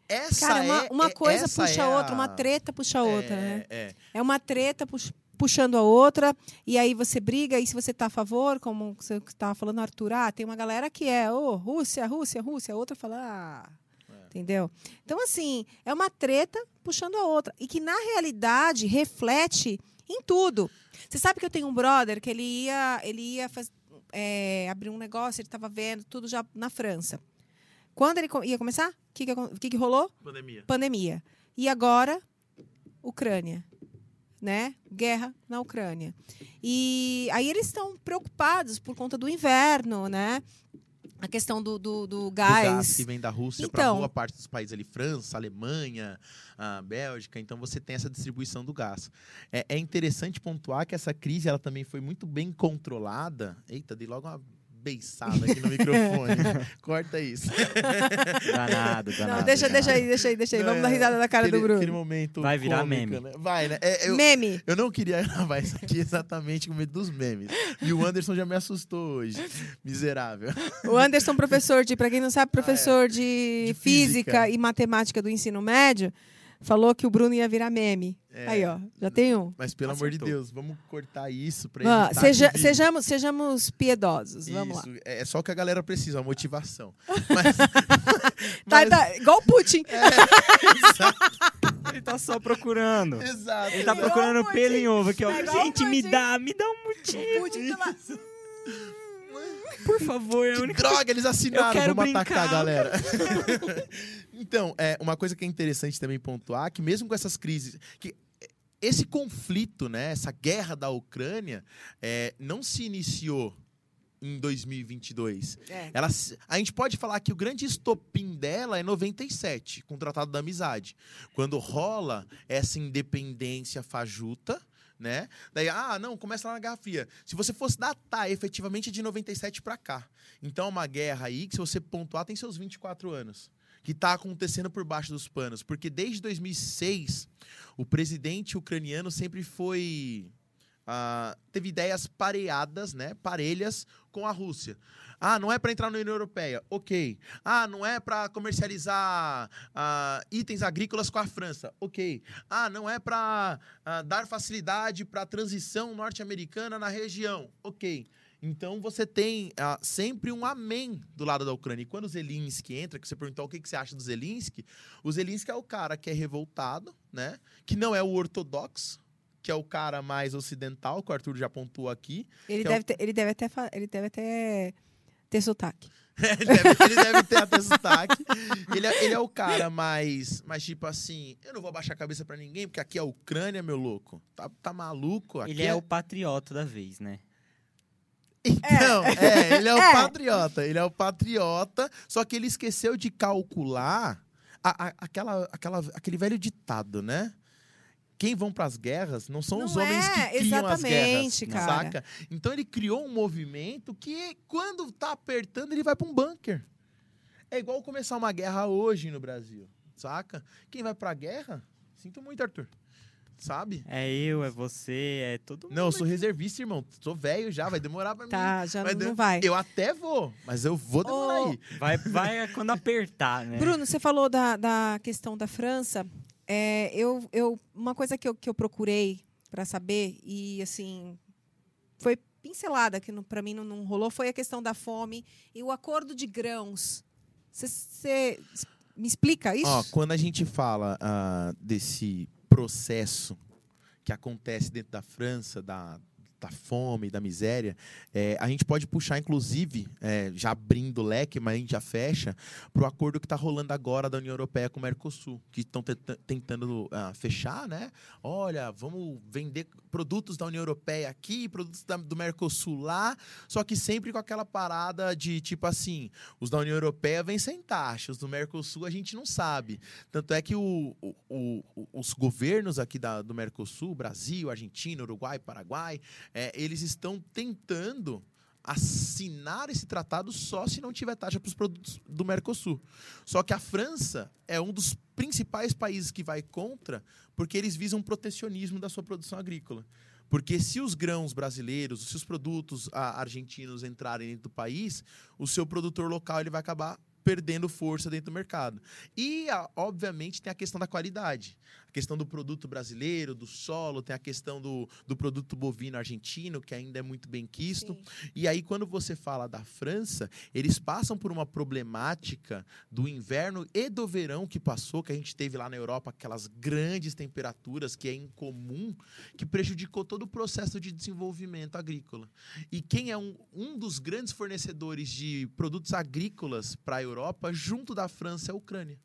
Essa Cara, uma, é, uma é- coisa puxa é a outra, uma treta puxa a outra, é, né? É, É uma treta pux- puxando a outra, e aí você briga, e se você está a favor, como você estava falando, Arthur, ah, tem uma galera que é, ô, Rússia, Rússia, Rússia, a outra fala, ah, É. entendeu? Então, assim, é uma treta puxando a outra, e que, na realidade, reflete em tudo. Você sabe que eu tenho um brother que ele ia, ele ia faz- é, abrir um negócio, ele estava vendo tudo já na França. Quando ele ia começar, o que, que, que rolou? pandemia. pandemia. E agora, Ucrânia. Né? Guerra na Ucrânia. E aí eles estão preocupados por conta do inverno, né? A questão do, do, do Do gás. gás que vem da Rússia para Então. boa parte dos países ali, França, Alemanha, a Bélgica. Então você tem essa distribuição do gás. É, é interessante pontuar que essa crise ela também foi muito bem controlada. Eita, dei logo uma beiçada aqui no microfone. [LAUGHS] Corta isso. Danado, danado. Não, deixa, danado. deixa aí, deixa aí, deixa aí. Não, Vamos é dar risada da cara aquele, do Bruno. Aquele momento Vai virar cômico, meme. né? Vai, né? É, eu, Meme. eu não queria gravar isso aqui exatamente com medo dos memes. E o Anderson já me assustou hoje. Miserável. O Anderson, professor de, para quem não sabe, professor de, Ah, De física. física. e matemática do ensino médio, falou que o Bruno ia virar meme. É. Aí, ó, já tem um. Mas pelo amor de Acertou. Deus, vamos cortar isso pra Ah, seja- que sejamos, sejamos piedosos. Vamos lá. Isso, é é só o que a galera precisa, a motivação. [LAUGHS] Mas, [LAUGHS] Tá, mas- tá, igual o Putin. Ele tá só procurando. Exato. Ele tá Igual procurando o Putin. pelo em ovo aqui, ó. É o Gente, me dá, me dá um motivo. Putin tá lá. Por favor, é a Que única droga, eles assinaram, Eu quero vamos atacar a galera. [LAUGHS] então, é, uma coisa que é interessante também pontuar, que mesmo com essas crises, que esse conflito, né, essa guerra da Ucrânia, é, não se iniciou em 2022. É. Ela, a gente pode falar que o grande estopim dela é 97, com o Tratado da Amizade. Quando rola essa independência fajuta, né? Daí, ah, não, começa lá na Guerra Fria. Se você fosse datar efetivamente de 97 para cá. Então é uma guerra aí que, se você pontuar, tem seus 24 anos. Que tá acontecendo por baixo dos panos. Porque desde 2006, o presidente ucraniano sempre foi. ah, teve ideias pareadas, né? Parelhas com a Rússia. Ah, não é para entrar na União Europeia. Ok. Ah, não é para comercializar ah, itens agrícolas com a França. Ok. Ah, não é para dar facilidade para a transição norte-americana na região. Ok. Então você tem ah, sempre um amém do lado da Ucrânia. E quando o Zelensky entra, que você perguntou o que, que você acha do Zelensky, o Zelensky é o cara que é revoltado, né? Que não é o ortodoxo, que é o cara mais ocidental, que o Arthur já pontuou aqui. Ele Que é o- deve, ter, ele deve até, fa- ele deve até ter sotaque. [LAUGHS] ele, deve, ele deve ter até sotaque. Ele é, ele é o cara mais, mais tipo assim, eu não vou baixar a cabeça pra ninguém, porque aqui é a Ucrânia, meu louco. Tá, tá maluco? Aqui Ele é o patriota da vez, né? Então, é, ele é o [LAUGHS] É. patriota. Ele é o patriota, só que ele esqueceu de calcular a- a- aquela, aquela, aquele velho ditado, né? quem vão para as guerras não são os Não homens é, que criam as guerras, cara. saca? Então ele criou um movimento que quando tá apertando ele vai para um bunker. É igual começar uma guerra hoje no Brasil, saca? Quem vai pra guerra? Sinto muito, Arthur. Sabe? É eu, é você, é todo mundo. Não, eu sou reservista, irmão. Sou velho já, vai demorar pra mim. Tá, já Vai não, de- vai. Eu até vou, mas eu vou demorar Ô, aí. Vai, vai quando apertar, né? Bruno, você falou da, da questão da França. É, eu, eu, uma coisa que eu, que eu procurei para saber, e assim, foi pincelada, que para mim não, não rolou, foi a questão da fome e o acordo de grãos. Você me explica isso? Ó, quando a gente fala ah, desse processo que acontece dentro da França, da, da fome, da miséria, é, a gente pode puxar, inclusive, é, já abrindo o leque, mas a gente já fecha, para o acordo que está rolando agora da União Europeia com o Mercosul, que estão tentando ah, fechar, né? Olha, vamos vender produtos da União Europeia aqui, produtos da- do Mercosul lá, só que sempre com aquela parada de tipo assim, os da União Europeia vêm sem taxa, os do Mercosul a gente não sabe. Tanto é que o- o- o- os governos aqui da- do Mercosul, Brasil, Argentina, Uruguai, Paraguai, é, eles estão tentando assinar esse tratado só se não tiver taxa para os produtos do Mercosul. Só que a França é um dos principais países que vai contra, porque eles visam protecionismo da sua produção agrícola. Porque se os grãos brasileiros, se os produtos ah, argentinos entrarem dentro do país, o seu produtor local ele vai acabar perdendo força dentro do mercado. E, ah, obviamente, tem a questão da qualidade. Questão do produto brasileiro, do solo, tem a questão do, do produto bovino argentino, que ainda é muito bem quisto. Sim. E aí, quando você fala da França, eles passam por uma problemática do inverno e do verão que passou, que a gente teve lá na Europa, aquelas grandes temperaturas que é incomum, que prejudicou todo o processo de desenvolvimento agrícola. E quem é um, um dos grandes fornecedores de produtos agrícolas para a Europa, junto da França, é a Ucrânia.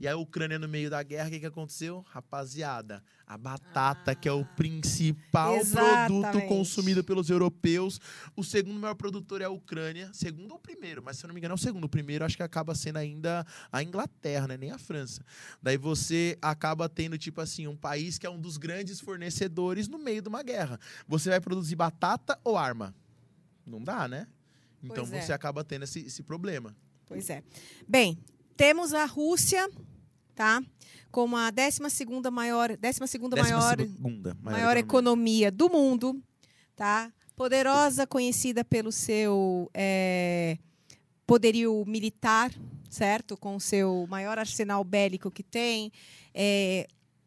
E a Ucrânia, no meio da guerra, o que, que aconteceu? Rapaziada, a batata, que é o principal produto Exatamente. consumido pelos europeus. O segundo maior produtor é a Ucrânia. Segundo ou primeiro, mas se eu não me engano é o segundo. O primeiro acho que acaba sendo ainda a Inglaterra, né? nem a França. Daí você acaba tendo, tipo assim, um país que é um dos grandes fornecedores no meio de uma guerra. Você vai produzir batata ou arma? Não dá, né? Então Pois é. você acaba tendo esse, esse problema. Pois é. Bem, temos a Rússia, tá? Como a 12ª maior, 12ª maior, segunda maior economia do mundo, tá? Poderosa, conhecida pelo seu é, poderio militar, certo? Com o seu maior arsenal bélico que tem, é,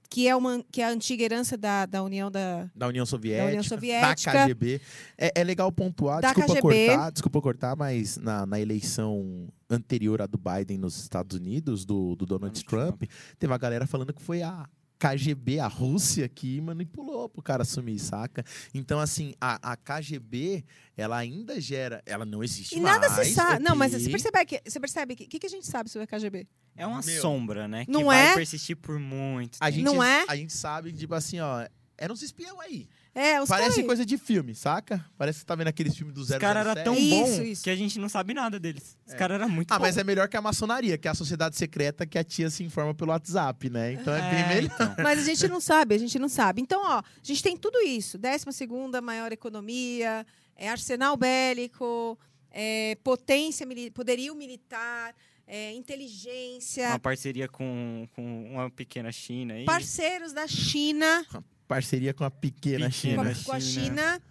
que é uma que é a antiga herança da, da União da Da União Soviética. União Soviética. Da KGB. É, é legal pontuar, Da desculpa KGB. cortar, desculpa cortar, mas na, na eleição anterior à do Biden nos Estados Unidos, do, do Donald Donald Trump, teve uma galera falando que foi a KGB, a Rússia, que manipulou pro cara assumir, saca? Então, assim, a, a KGB, ela ainda gera. Ela não existe E mais. nada se sabe. Não, mas você percebe que você percebe que o que, que a gente sabe sobre a KGB? É uma Meu. sombra, né? Que Não vai é? persistir por muito A tempo. gente, Não é? A gente sabe, tipo assim, ó. Eram uns espião aí. É, os Parece caras- coisa de filme, saca? Parece que você tá vendo aqueles filmes do Os Zero caras eram tão bons que a gente não sabe nada deles. Os caras eram muito Ah, bons. mas é melhor que a maçonaria, que é a sociedade secreta que a tia se informa pelo WhatsApp, né? Então é, bem melhor. então. Mas a gente não sabe, a gente não sabe. Então, ó, a gente tem tudo isso. 12ª maior economia, é arsenal bélico, é potência, mili- poderio militar, é inteligência, Uma parceria com, com uma pequena China aí. parceiros da China, Parceria com a pequena. China. com a, China. com a China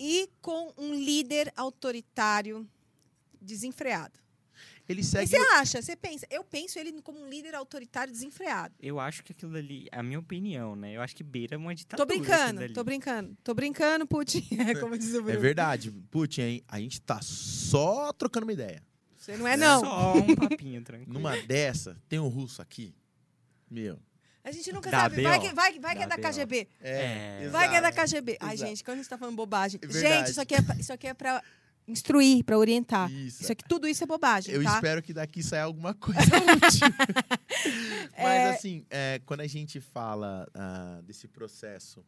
e com um líder autoritário desenfreado. Ele segue. você acha? Você pensa? Eu penso ele como um líder autoritário desenfreado. Eu acho que aquilo ali, a minha opinião, né? Eu acho que beira uma ditadura. Tô brincando, tô brincando. Tô brincando, Putin. [LAUGHS] É como diz o É Bruno. verdade. Putin, hein? a gente tá só trocando uma ideia. Você não é, não. Só um papinho, tranquilo. Numa dessa, tem um russo aqui. Meu. A gente nunca Da sabe. Vai que, vai, vai que é Da. KGB. É. Vai que é da exato. KGB. Ai, gente, quando a gente tá falando bobagem. É gente, isso aqui é, pra- isso aqui é pra instruir, pra orientar. Isso. Isso aqui, tudo isso é bobagem, Eu tá? espero que daqui saia alguma [LAUGHS] coisa [LAUGHS] útil. Mas É. assim, é, quando a gente fala ah, desse processo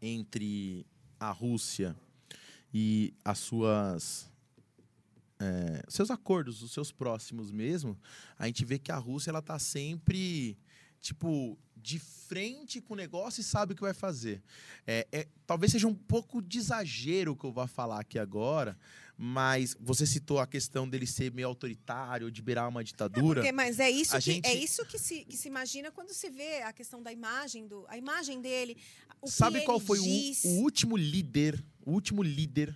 entre a Rússia e as suas é, seus acordos, os seus próximos mesmo, a gente vê que a Rússia ela tá sempre tipo, de frente com o negócio e sabe o que vai fazer. É, é- talvez seja um pouco de exagero o que eu vou falar aqui agora, mas você citou a questão dele ser meio autoritário, de beirar uma ditadura. Porque, mas é isso, que, gente- é isso que, se, que se imagina quando se vê a questão da imagem, do, a imagem dele. O Sabe qual foi o, diz. o último líder, o último líder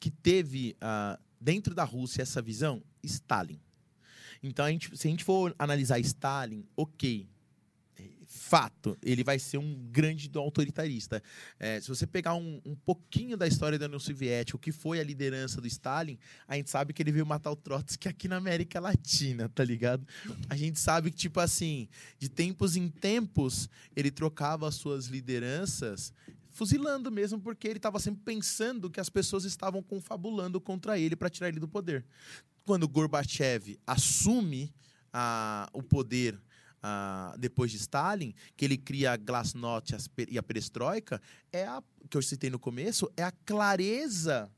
que teve ah, dentro da Rússia essa visão? Stalin. Então, a gente- se a gente for analisar Stalin, ok. Fato, ele vai ser um grande autoritarista. É, se você pegar um, um pouquinho da história da União Soviética, o que foi a liderança do Stalin, a gente sabe que ele veio matar o Trotsky aqui na América Latina, tá ligado? A gente sabe que, tipo assim, de tempos em tempos, ele trocava as suas lideranças fuzilando mesmo, porque ele estava sempre pensando que as pessoas estavam confabulando contra ele para tirar ele do poder. Quando Gorbachev assume ah, o poder ah, depois de Stalin, que ele cria a Glasnost e a Perestroika, é a que eu citei no começo, é a clareza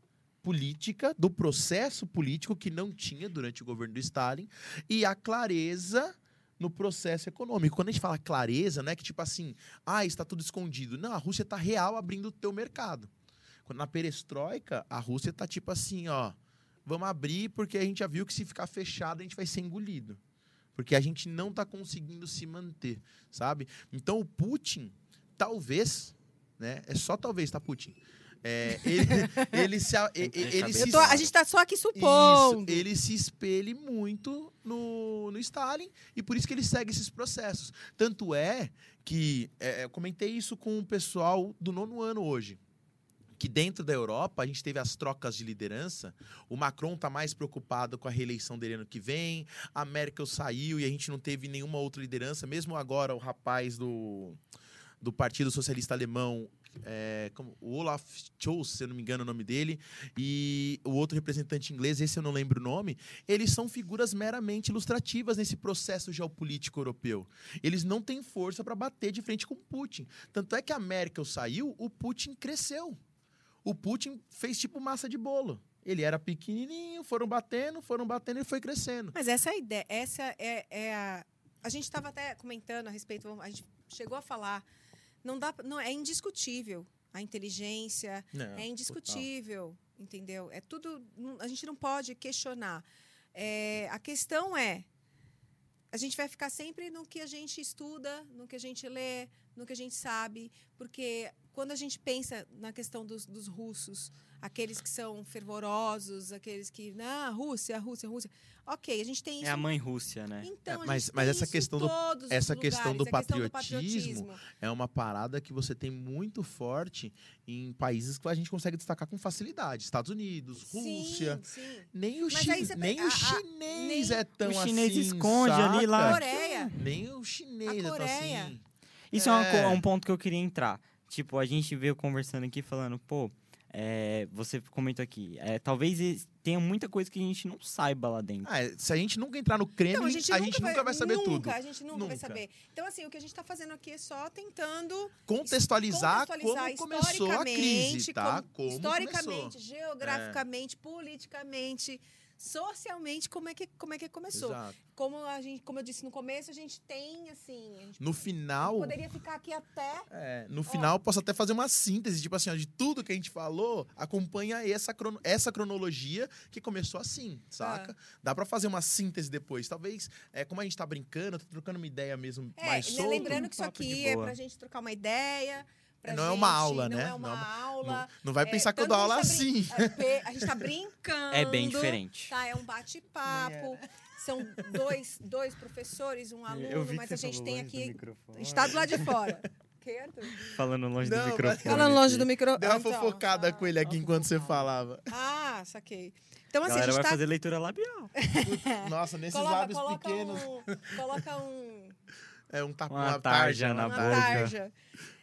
política do processo político que não tinha durante o governo do Stalin e a clareza no processo econômico. Quando a gente fala clareza, não é que tipo assim, ah, está tudo escondido. Não, a Rússia está real abrindo o teu mercado. Quando na perestroika, a Rússia está tipo assim, ó, vamos abrir porque a gente já viu que se ficar fechado a gente vai ser engolido. Porque a gente não está conseguindo se manter, sabe? Então o Putin, talvez, né? É só talvez, tá, Putin? É, ele, [LAUGHS] ele se, ele, ele se tô- a gente tá só aqui supondo. isso, ele se espelhe muito no, no Stalin e por isso que ele segue esses processos. Tanto é que é, eu comentei isso com o pessoal do nono ano hoje. Que dentro da Europa a gente teve as trocas de liderança. O Macron está mais preocupado com a reeleição dele ano que vem. A Merkel saiu e a gente não teve nenhuma outra liderança. Mesmo agora o rapaz do, do Partido Socialista Alemão, é, como, o Olaf Scholz, se eu não me engano o nome dele, e o outro representante inglês, esse eu não lembro o nome, eles são figuras meramente ilustrativas nesse processo geopolítico europeu. Eles não têm força para bater de frente com Putin. Tanto é que a Merkel saiu, o Putin cresceu. O Putin fez tipo massa de bolo. Ele era pequenininho, foram batendo, foram batendo e foi crescendo. Mas essa é a ideia. Essa é, é a. A gente estava até comentando a respeito, a gente chegou a falar. Não dá, não, é indiscutível a inteligência, Não, é indiscutível, entendeu? É tudo. A gente não pode questionar. É, a questão é. A gente vai ficar sempre no que a gente estuda, no que a gente lê, no que a gente sabe, porque quando a gente pensa na questão dos, dos russos, aqueles que são fervorosos, aqueles que. Ah, Rússia, Rússia, Rússia. Ok, a gente tem isso. É a mãe Rússia, né? Então, É, a mas- gente mas tem essa questão do- todos os essa questão do a questão patriotismo, É uma parada que você tem muito forte em países que a gente consegue destacar com facilidade. Estados Unidos, Rússia. Sim, sim. Nem o, chi- nem o a- a- chinês nem- é tão O chinês assim, esconde ali lá. saca? Coreia. Nem o chinês A é tão Coreia. assim. Isso é, uma É. um ponto que eu queria entrar. Tipo, a gente veio conversando aqui falando, pô, é, você comentou aqui, é, talvez tenha muita coisa que a gente não saiba lá dentro. Ah, é, se a gente nunca entrar no Kremlin, Então, a gente, nunca, vai, saber nunca, tudo. A gente nunca, vai Nunca. saber. Então, assim, o que a gente está fazendo aqui é só tentando Contextualizar, contextualizar como começou a crise, historicamente, tá? como- Como historicamente, começou. É. geograficamente, politicamente, socialmente, como é que, como é que começou. Exato. Como, a gente, como eu disse no começo, a gente tem, assim... A gente No final, poderia ficar aqui até... É, no final, eu posso até fazer uma síntese, tipo assim, ó, de tudo que a gente falou, acompanha essa, crono- essa cronologia que começou assim, saca? Ah. Dá pra fazer uma síntese depois. Talvez, é, como a gente tá brincando, trocando uma ideia mesmo É, mais né, solto. lembrando que isso aqui é pra gente trocar uma ideia... pra Não é uma gente- aula, não né? é uma Não é uma- aula... Não, não vai É, pensar que eu dou aula gente assim. tá brin- é, A gente tá brincando. É bem diferente. Tá, é um bate-papo. São dois, dois professores, um aluno, mas a gente tem aqui. A gente tá do lado de fora. Falando longe Não, do microfone. Falando longe do microfone. Deu uma fofocada com ele aqui enquanto você falava. Ah, saquei. Então, A assim, a galera gente vai tá. fazer leitura labial. [LAUGHS] Nossa, nesses Coloca, lábios coloca pequenos, um. Coloca um. [LAUGHS] é um tapa, Uma uma tarja tarja na uma boca. tarja.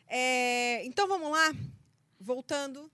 É, então vamos lá. Voltando.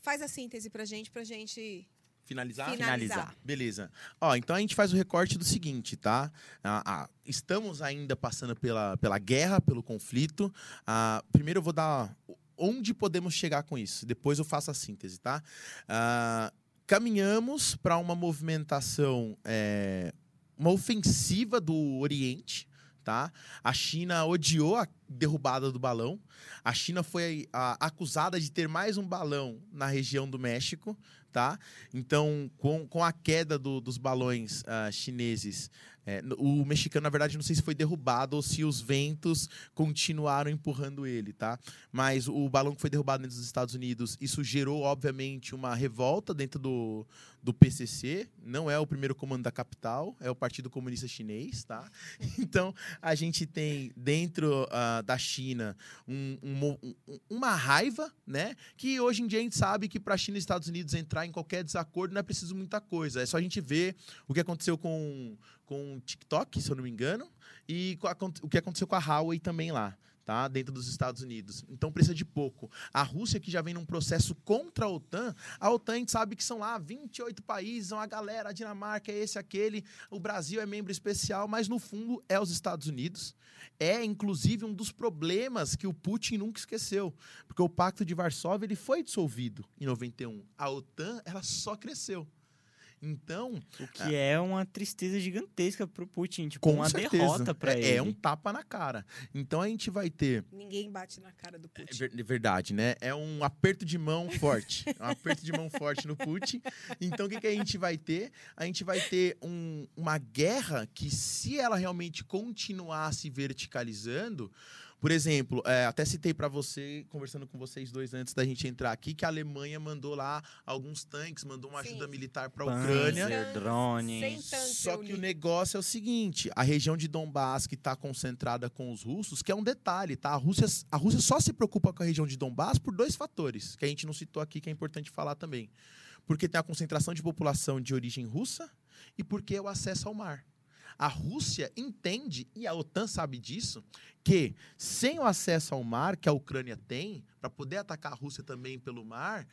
Faz a síntese pra gente, pra gente Finalizar? finalizar. Beleza. Ó, então a gente faz o recorte do seguinte, tá? Ah, ah, estamos ainda passando pela, pela guerra, pelo conflito. Ah, primeiro eu vou dar onde podemos chegar com isso. Depois eu faço a síntese, tá? Ah, caminhamos para uma movimentação, é, uma ofensiva do Oriente, tá? A China odiou a derrubada do balão. A China foi a, acusada de ter mais um balão na região do México, tá? Então, com, com a queda do, dos balões uh, chineses, é, o mexicano, na verdade, não sei se foi derrubado ou se os ventos continuaram empurrando ele, tá? Mas o balão que foi derrubado dentro dos Estados Unidos, isso gerou, obviamente, uma revolta dentro do, do PCC. Não é o primeiro comando da capital, é o Partido Comunista Chinês, tá? [LAUGHS] Então, a gente tem dentro uh, da China um, um, uma raiva, né? Que hoje em dia a gente sabe que para a China e Estados Unidos entrar em qualquer desacordo não é preciso muita coisa. É só a gente ver o que aconteceu com com TikTok, se eu não me engano, e o que aconteceu com a Huawei também lá. Tá, dentro dos Estados Unidos. Então precisa de pouco. A Rússia, que já vem num processo contra a OTAN, a OTAN a gente sabe que são lá 28 países, uma galera, a Dinamarca é esse, aquele, o Brasil é membro especial, mas no fundo é os Estados Unidos. É, inclusive, um dos problemas que o Putin nunca esqueceu. Porque o Pacto de Varsóvia ele foi dissolvido em 91. A OTAN ela só cresceu. Então. O que é, é uma tristeza gigantesca pro Putin, tipo, uma certeza. derrota para é, ele. É um tapa na cara. Então a gente vai ter. Ninguém bate na cara do Putin. É verdade, né? É um aperto de mão forte. é um aperto de mão forte no Putin. Então o que, que a gente vai ter? A gente vai ter um, uma guerra que, se ela realmente continuar se verticalizando, por exemplo, é, até citei para você, conversando com vocês dois antes da gente entrar aqui, que a Alemanha mandou lá alguns tanques, mandou uma Sim. ajuda militar para a Ucrânia. drone. Só que o negócio é o seguinte: a região de Donbass que está concentrada com os russos, que é um detalhe, tá? A Rússia, a Rússia só se preocupa com a região de Donbass por dois fatores, que a gente não citou aqui, que é importante falar também. Porque tem a concentração de população de origem russa e porque é o acesso ao mar. A Rússia entende, e a OTAN sabe disso, que sem o acesso ao mar que a Ucrânia tem, para poder atacar a Rússia também pelo mar,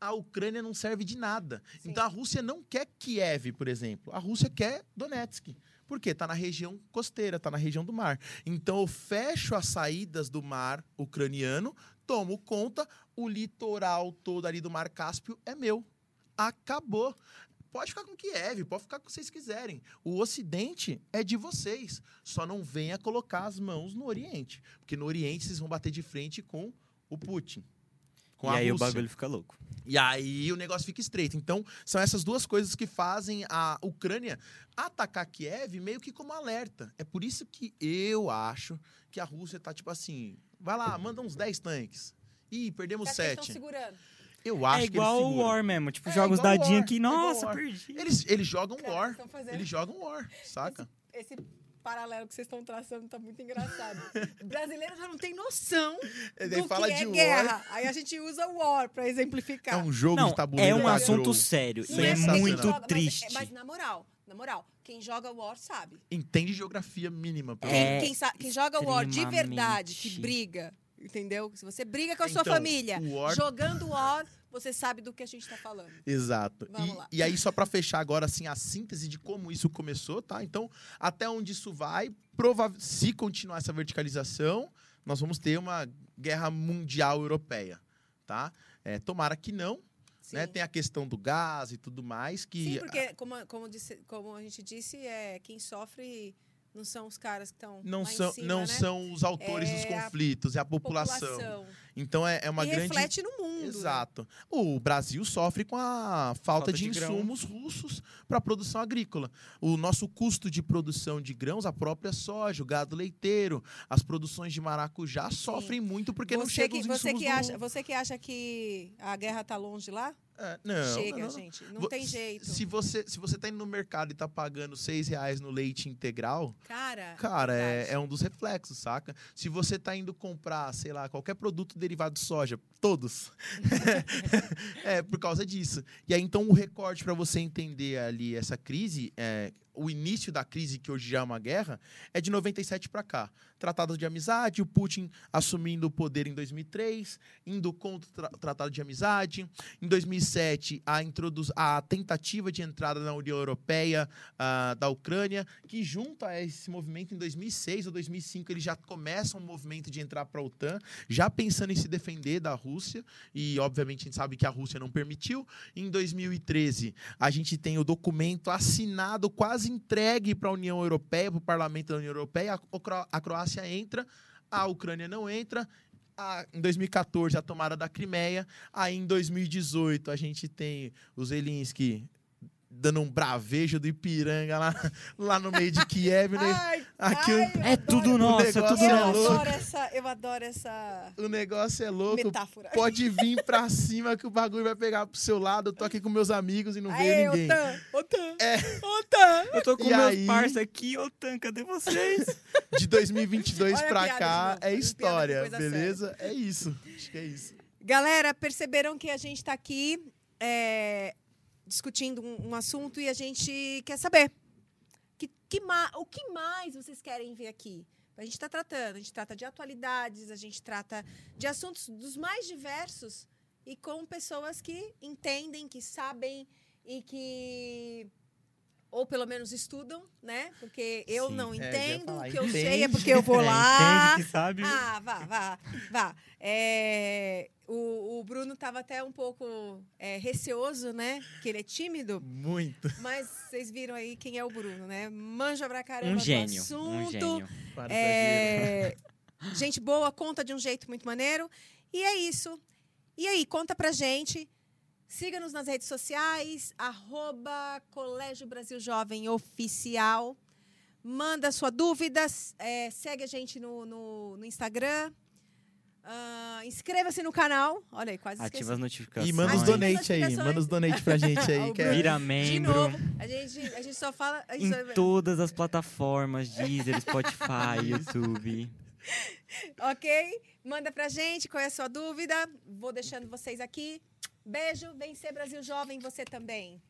a Ucrânia não serve de nada. Sim. Então a Rússia não quer Kiev, por exemplo. A Rússia quer Donetsk. Por quê? Está na região costeira, está na região do mar. Então eu fecho as saídas do mar ucraniano, tomo conta, o litoral todo ali do Mar Cáspio é meu. Acabou pode ficar com Kiev, pode ficar com o que vocês quiserem. O Ocidente é de vocês. Só não venha colocar as mãos no Oriente. Porque no Oriente vocês vão bater de frente com o Putin. Com e aí Rússia. o bagulho fica louco. E aí o negócio fica estreito. Então, são essas duas coisas que fazem a Ucrânia atacar Kiev meio que como alerta. É por isso que eu acho que a Rússia tá tipo assim: vai lá, manda uns 10 tanques. Ih, perdemos 7. Estão segurando. Eu acho é igual o War mesmo, tipo, é, joga os dadinhos aqui, é nossa, é perdi. Eles, eles jogam Cara, War. Eles jogam War, saca? Esse, esse paralelo que vocês estão traçando tá muito engraçado. o brasileiro já não tem noção Ele do fala que é de guerra. War. Aí a gente usa o War pra exemplificar. É um jogo não, de tabuleiro. É um assunto sério e é, muito joga, triste. Mas, mas, na moral, na moral, quem joga War sabe. Entende geografia mínima. Quem, é quem, quem joga War de verdade, que briga, entendeu? Se você briga com a sua então, família, war... jogando War você sabe do que a gente está falando. Exato. Vamos e, lá. e aí, só para fechar agora, assim, a síntese de como isso começou, tá? Então, até onde isso vai, provável, se continuar essa verticalização, nós vamos ter uma guerra mundial europeia, tá? É, tomara que não, né? Tem a questão do gás e tudo mais que... Sim, porque, como, como, disse, como a gente disse, é quem sofre não são os caras que estão não são cima, não né? são os autores é dos conflitos é a população, população. Então é, é uma e grande reflete no mundo exato né? o Brasil sofre com a falta, falta de, de insumos russos para a produção agrícola o nosso custo de produção de grãos a própria soja o gado leiteiro as produções de maracujá Sim. sofrem muito porque você não chegam que, os você que acha você que acha que a guerra está longe lá é, não, Chega, não, não. gente. Não tem jeito. Se você, se você tá indo no mercado e tá pagando seis reais no leite integral, cara, cara é, é, um dos reflexos, saca? Se você tá indo comprar, sei lá, qualquer produto derivado de soja, todos. [LAUGHS] [LAUGHS] é por causa disso. E aí, então, o recorte para você entender ali essa crise é o início da crise, que hoje já é uma guerra, é de 97 para cá. Tratado de amizade, o Putin assumindo o poder em 2003, indo contra o tratado de amizade. Em 2007, a, a tentativa de entrada na União Europeia uh, da Ucrânia, que junto a esse, movimento em 2006 ou 2005, eles já começam um movimento de entrar para a OTAN, já pensando em se defender da Rússia, e obviamente a gente sabe que a Rússia não permitiu. Em 2013, a gente tem o documento assinado, quase entregue para a União Europeia, para o Parlamento da União Europeia, a, Croácia entra, a Ucrânia não entra. A- em 2014, a tomada da Crimeia. Aí, em 2018, a gente tem o Zelensky dando um bravejo do Ipiranga lá, [LAUGHS] lá no meio de Kiev. né? Ai, Aqui ai, o- É tudo nosso, é tudo Eu nosso. adoro essa, eu adoro essa O negócio é louco. metáfora. Pode [LAUGHS] vir pra cima que o bagulho vai pegar pro seu lado. Eu tô aqui com meus amigos e não Aê, veio ninguém. OTAN, OTAN, É. OTAN. Eu tô com E meus aí? parça aqui, ô Tan, cadê vocês? De 2022 Olha pra piada cá é piada história, coisa beleza? É isso. Acho que é isso. Galera, perceberam que a gente está aqui é, discutindo um, um assunto e a gente quer saber que, que o que mais vocês querem ver aqui. A gente está tratando, a gente trata de atualidades, a gente trata de assuntos dos mais diversos e com pessoas que entendem, que sabem e que ou pelo menos estudam, né? Porque eu Sim. não É, entendo, falar, o que eu entende. sei é porque eu vou [LAUGHS] É, lá. Entende que sabe? Ah, vá, vá, vá. É, o, o Bruno estava até um pouco é, receoso, né? Que ele é tímido. Muito. Mas vocês viram aí quem é o Bruno, né? Manja pra caramba um do gênio, assunto. um gênio. Para É, gente boa, conta de um jeito muito maneiro. E é isso. E aí, conta pra gente. Siga-nos nas redes sociais, arroba Colégio Brasil Jovem Oficial. Manda sua dúvida, é, segue a gente no, no, no Instagram. Ah, Inscreva-se no canal. Olha aí, quase Ativa esqueci. as notificações. E manda os donate aí, manda os donate pra gente [LAUGHS] aí. Que é-. Vira De membro novo, a gente, a gente só fala... a gente em só- todas as plataformas, Deezer, Spotify, [LAUGHS] YouTube. Ok? Manda pra gente qual é a sua dúvida. Vou deixando vocês aqui. Beijo, vem ser Brasil Jovem, você também.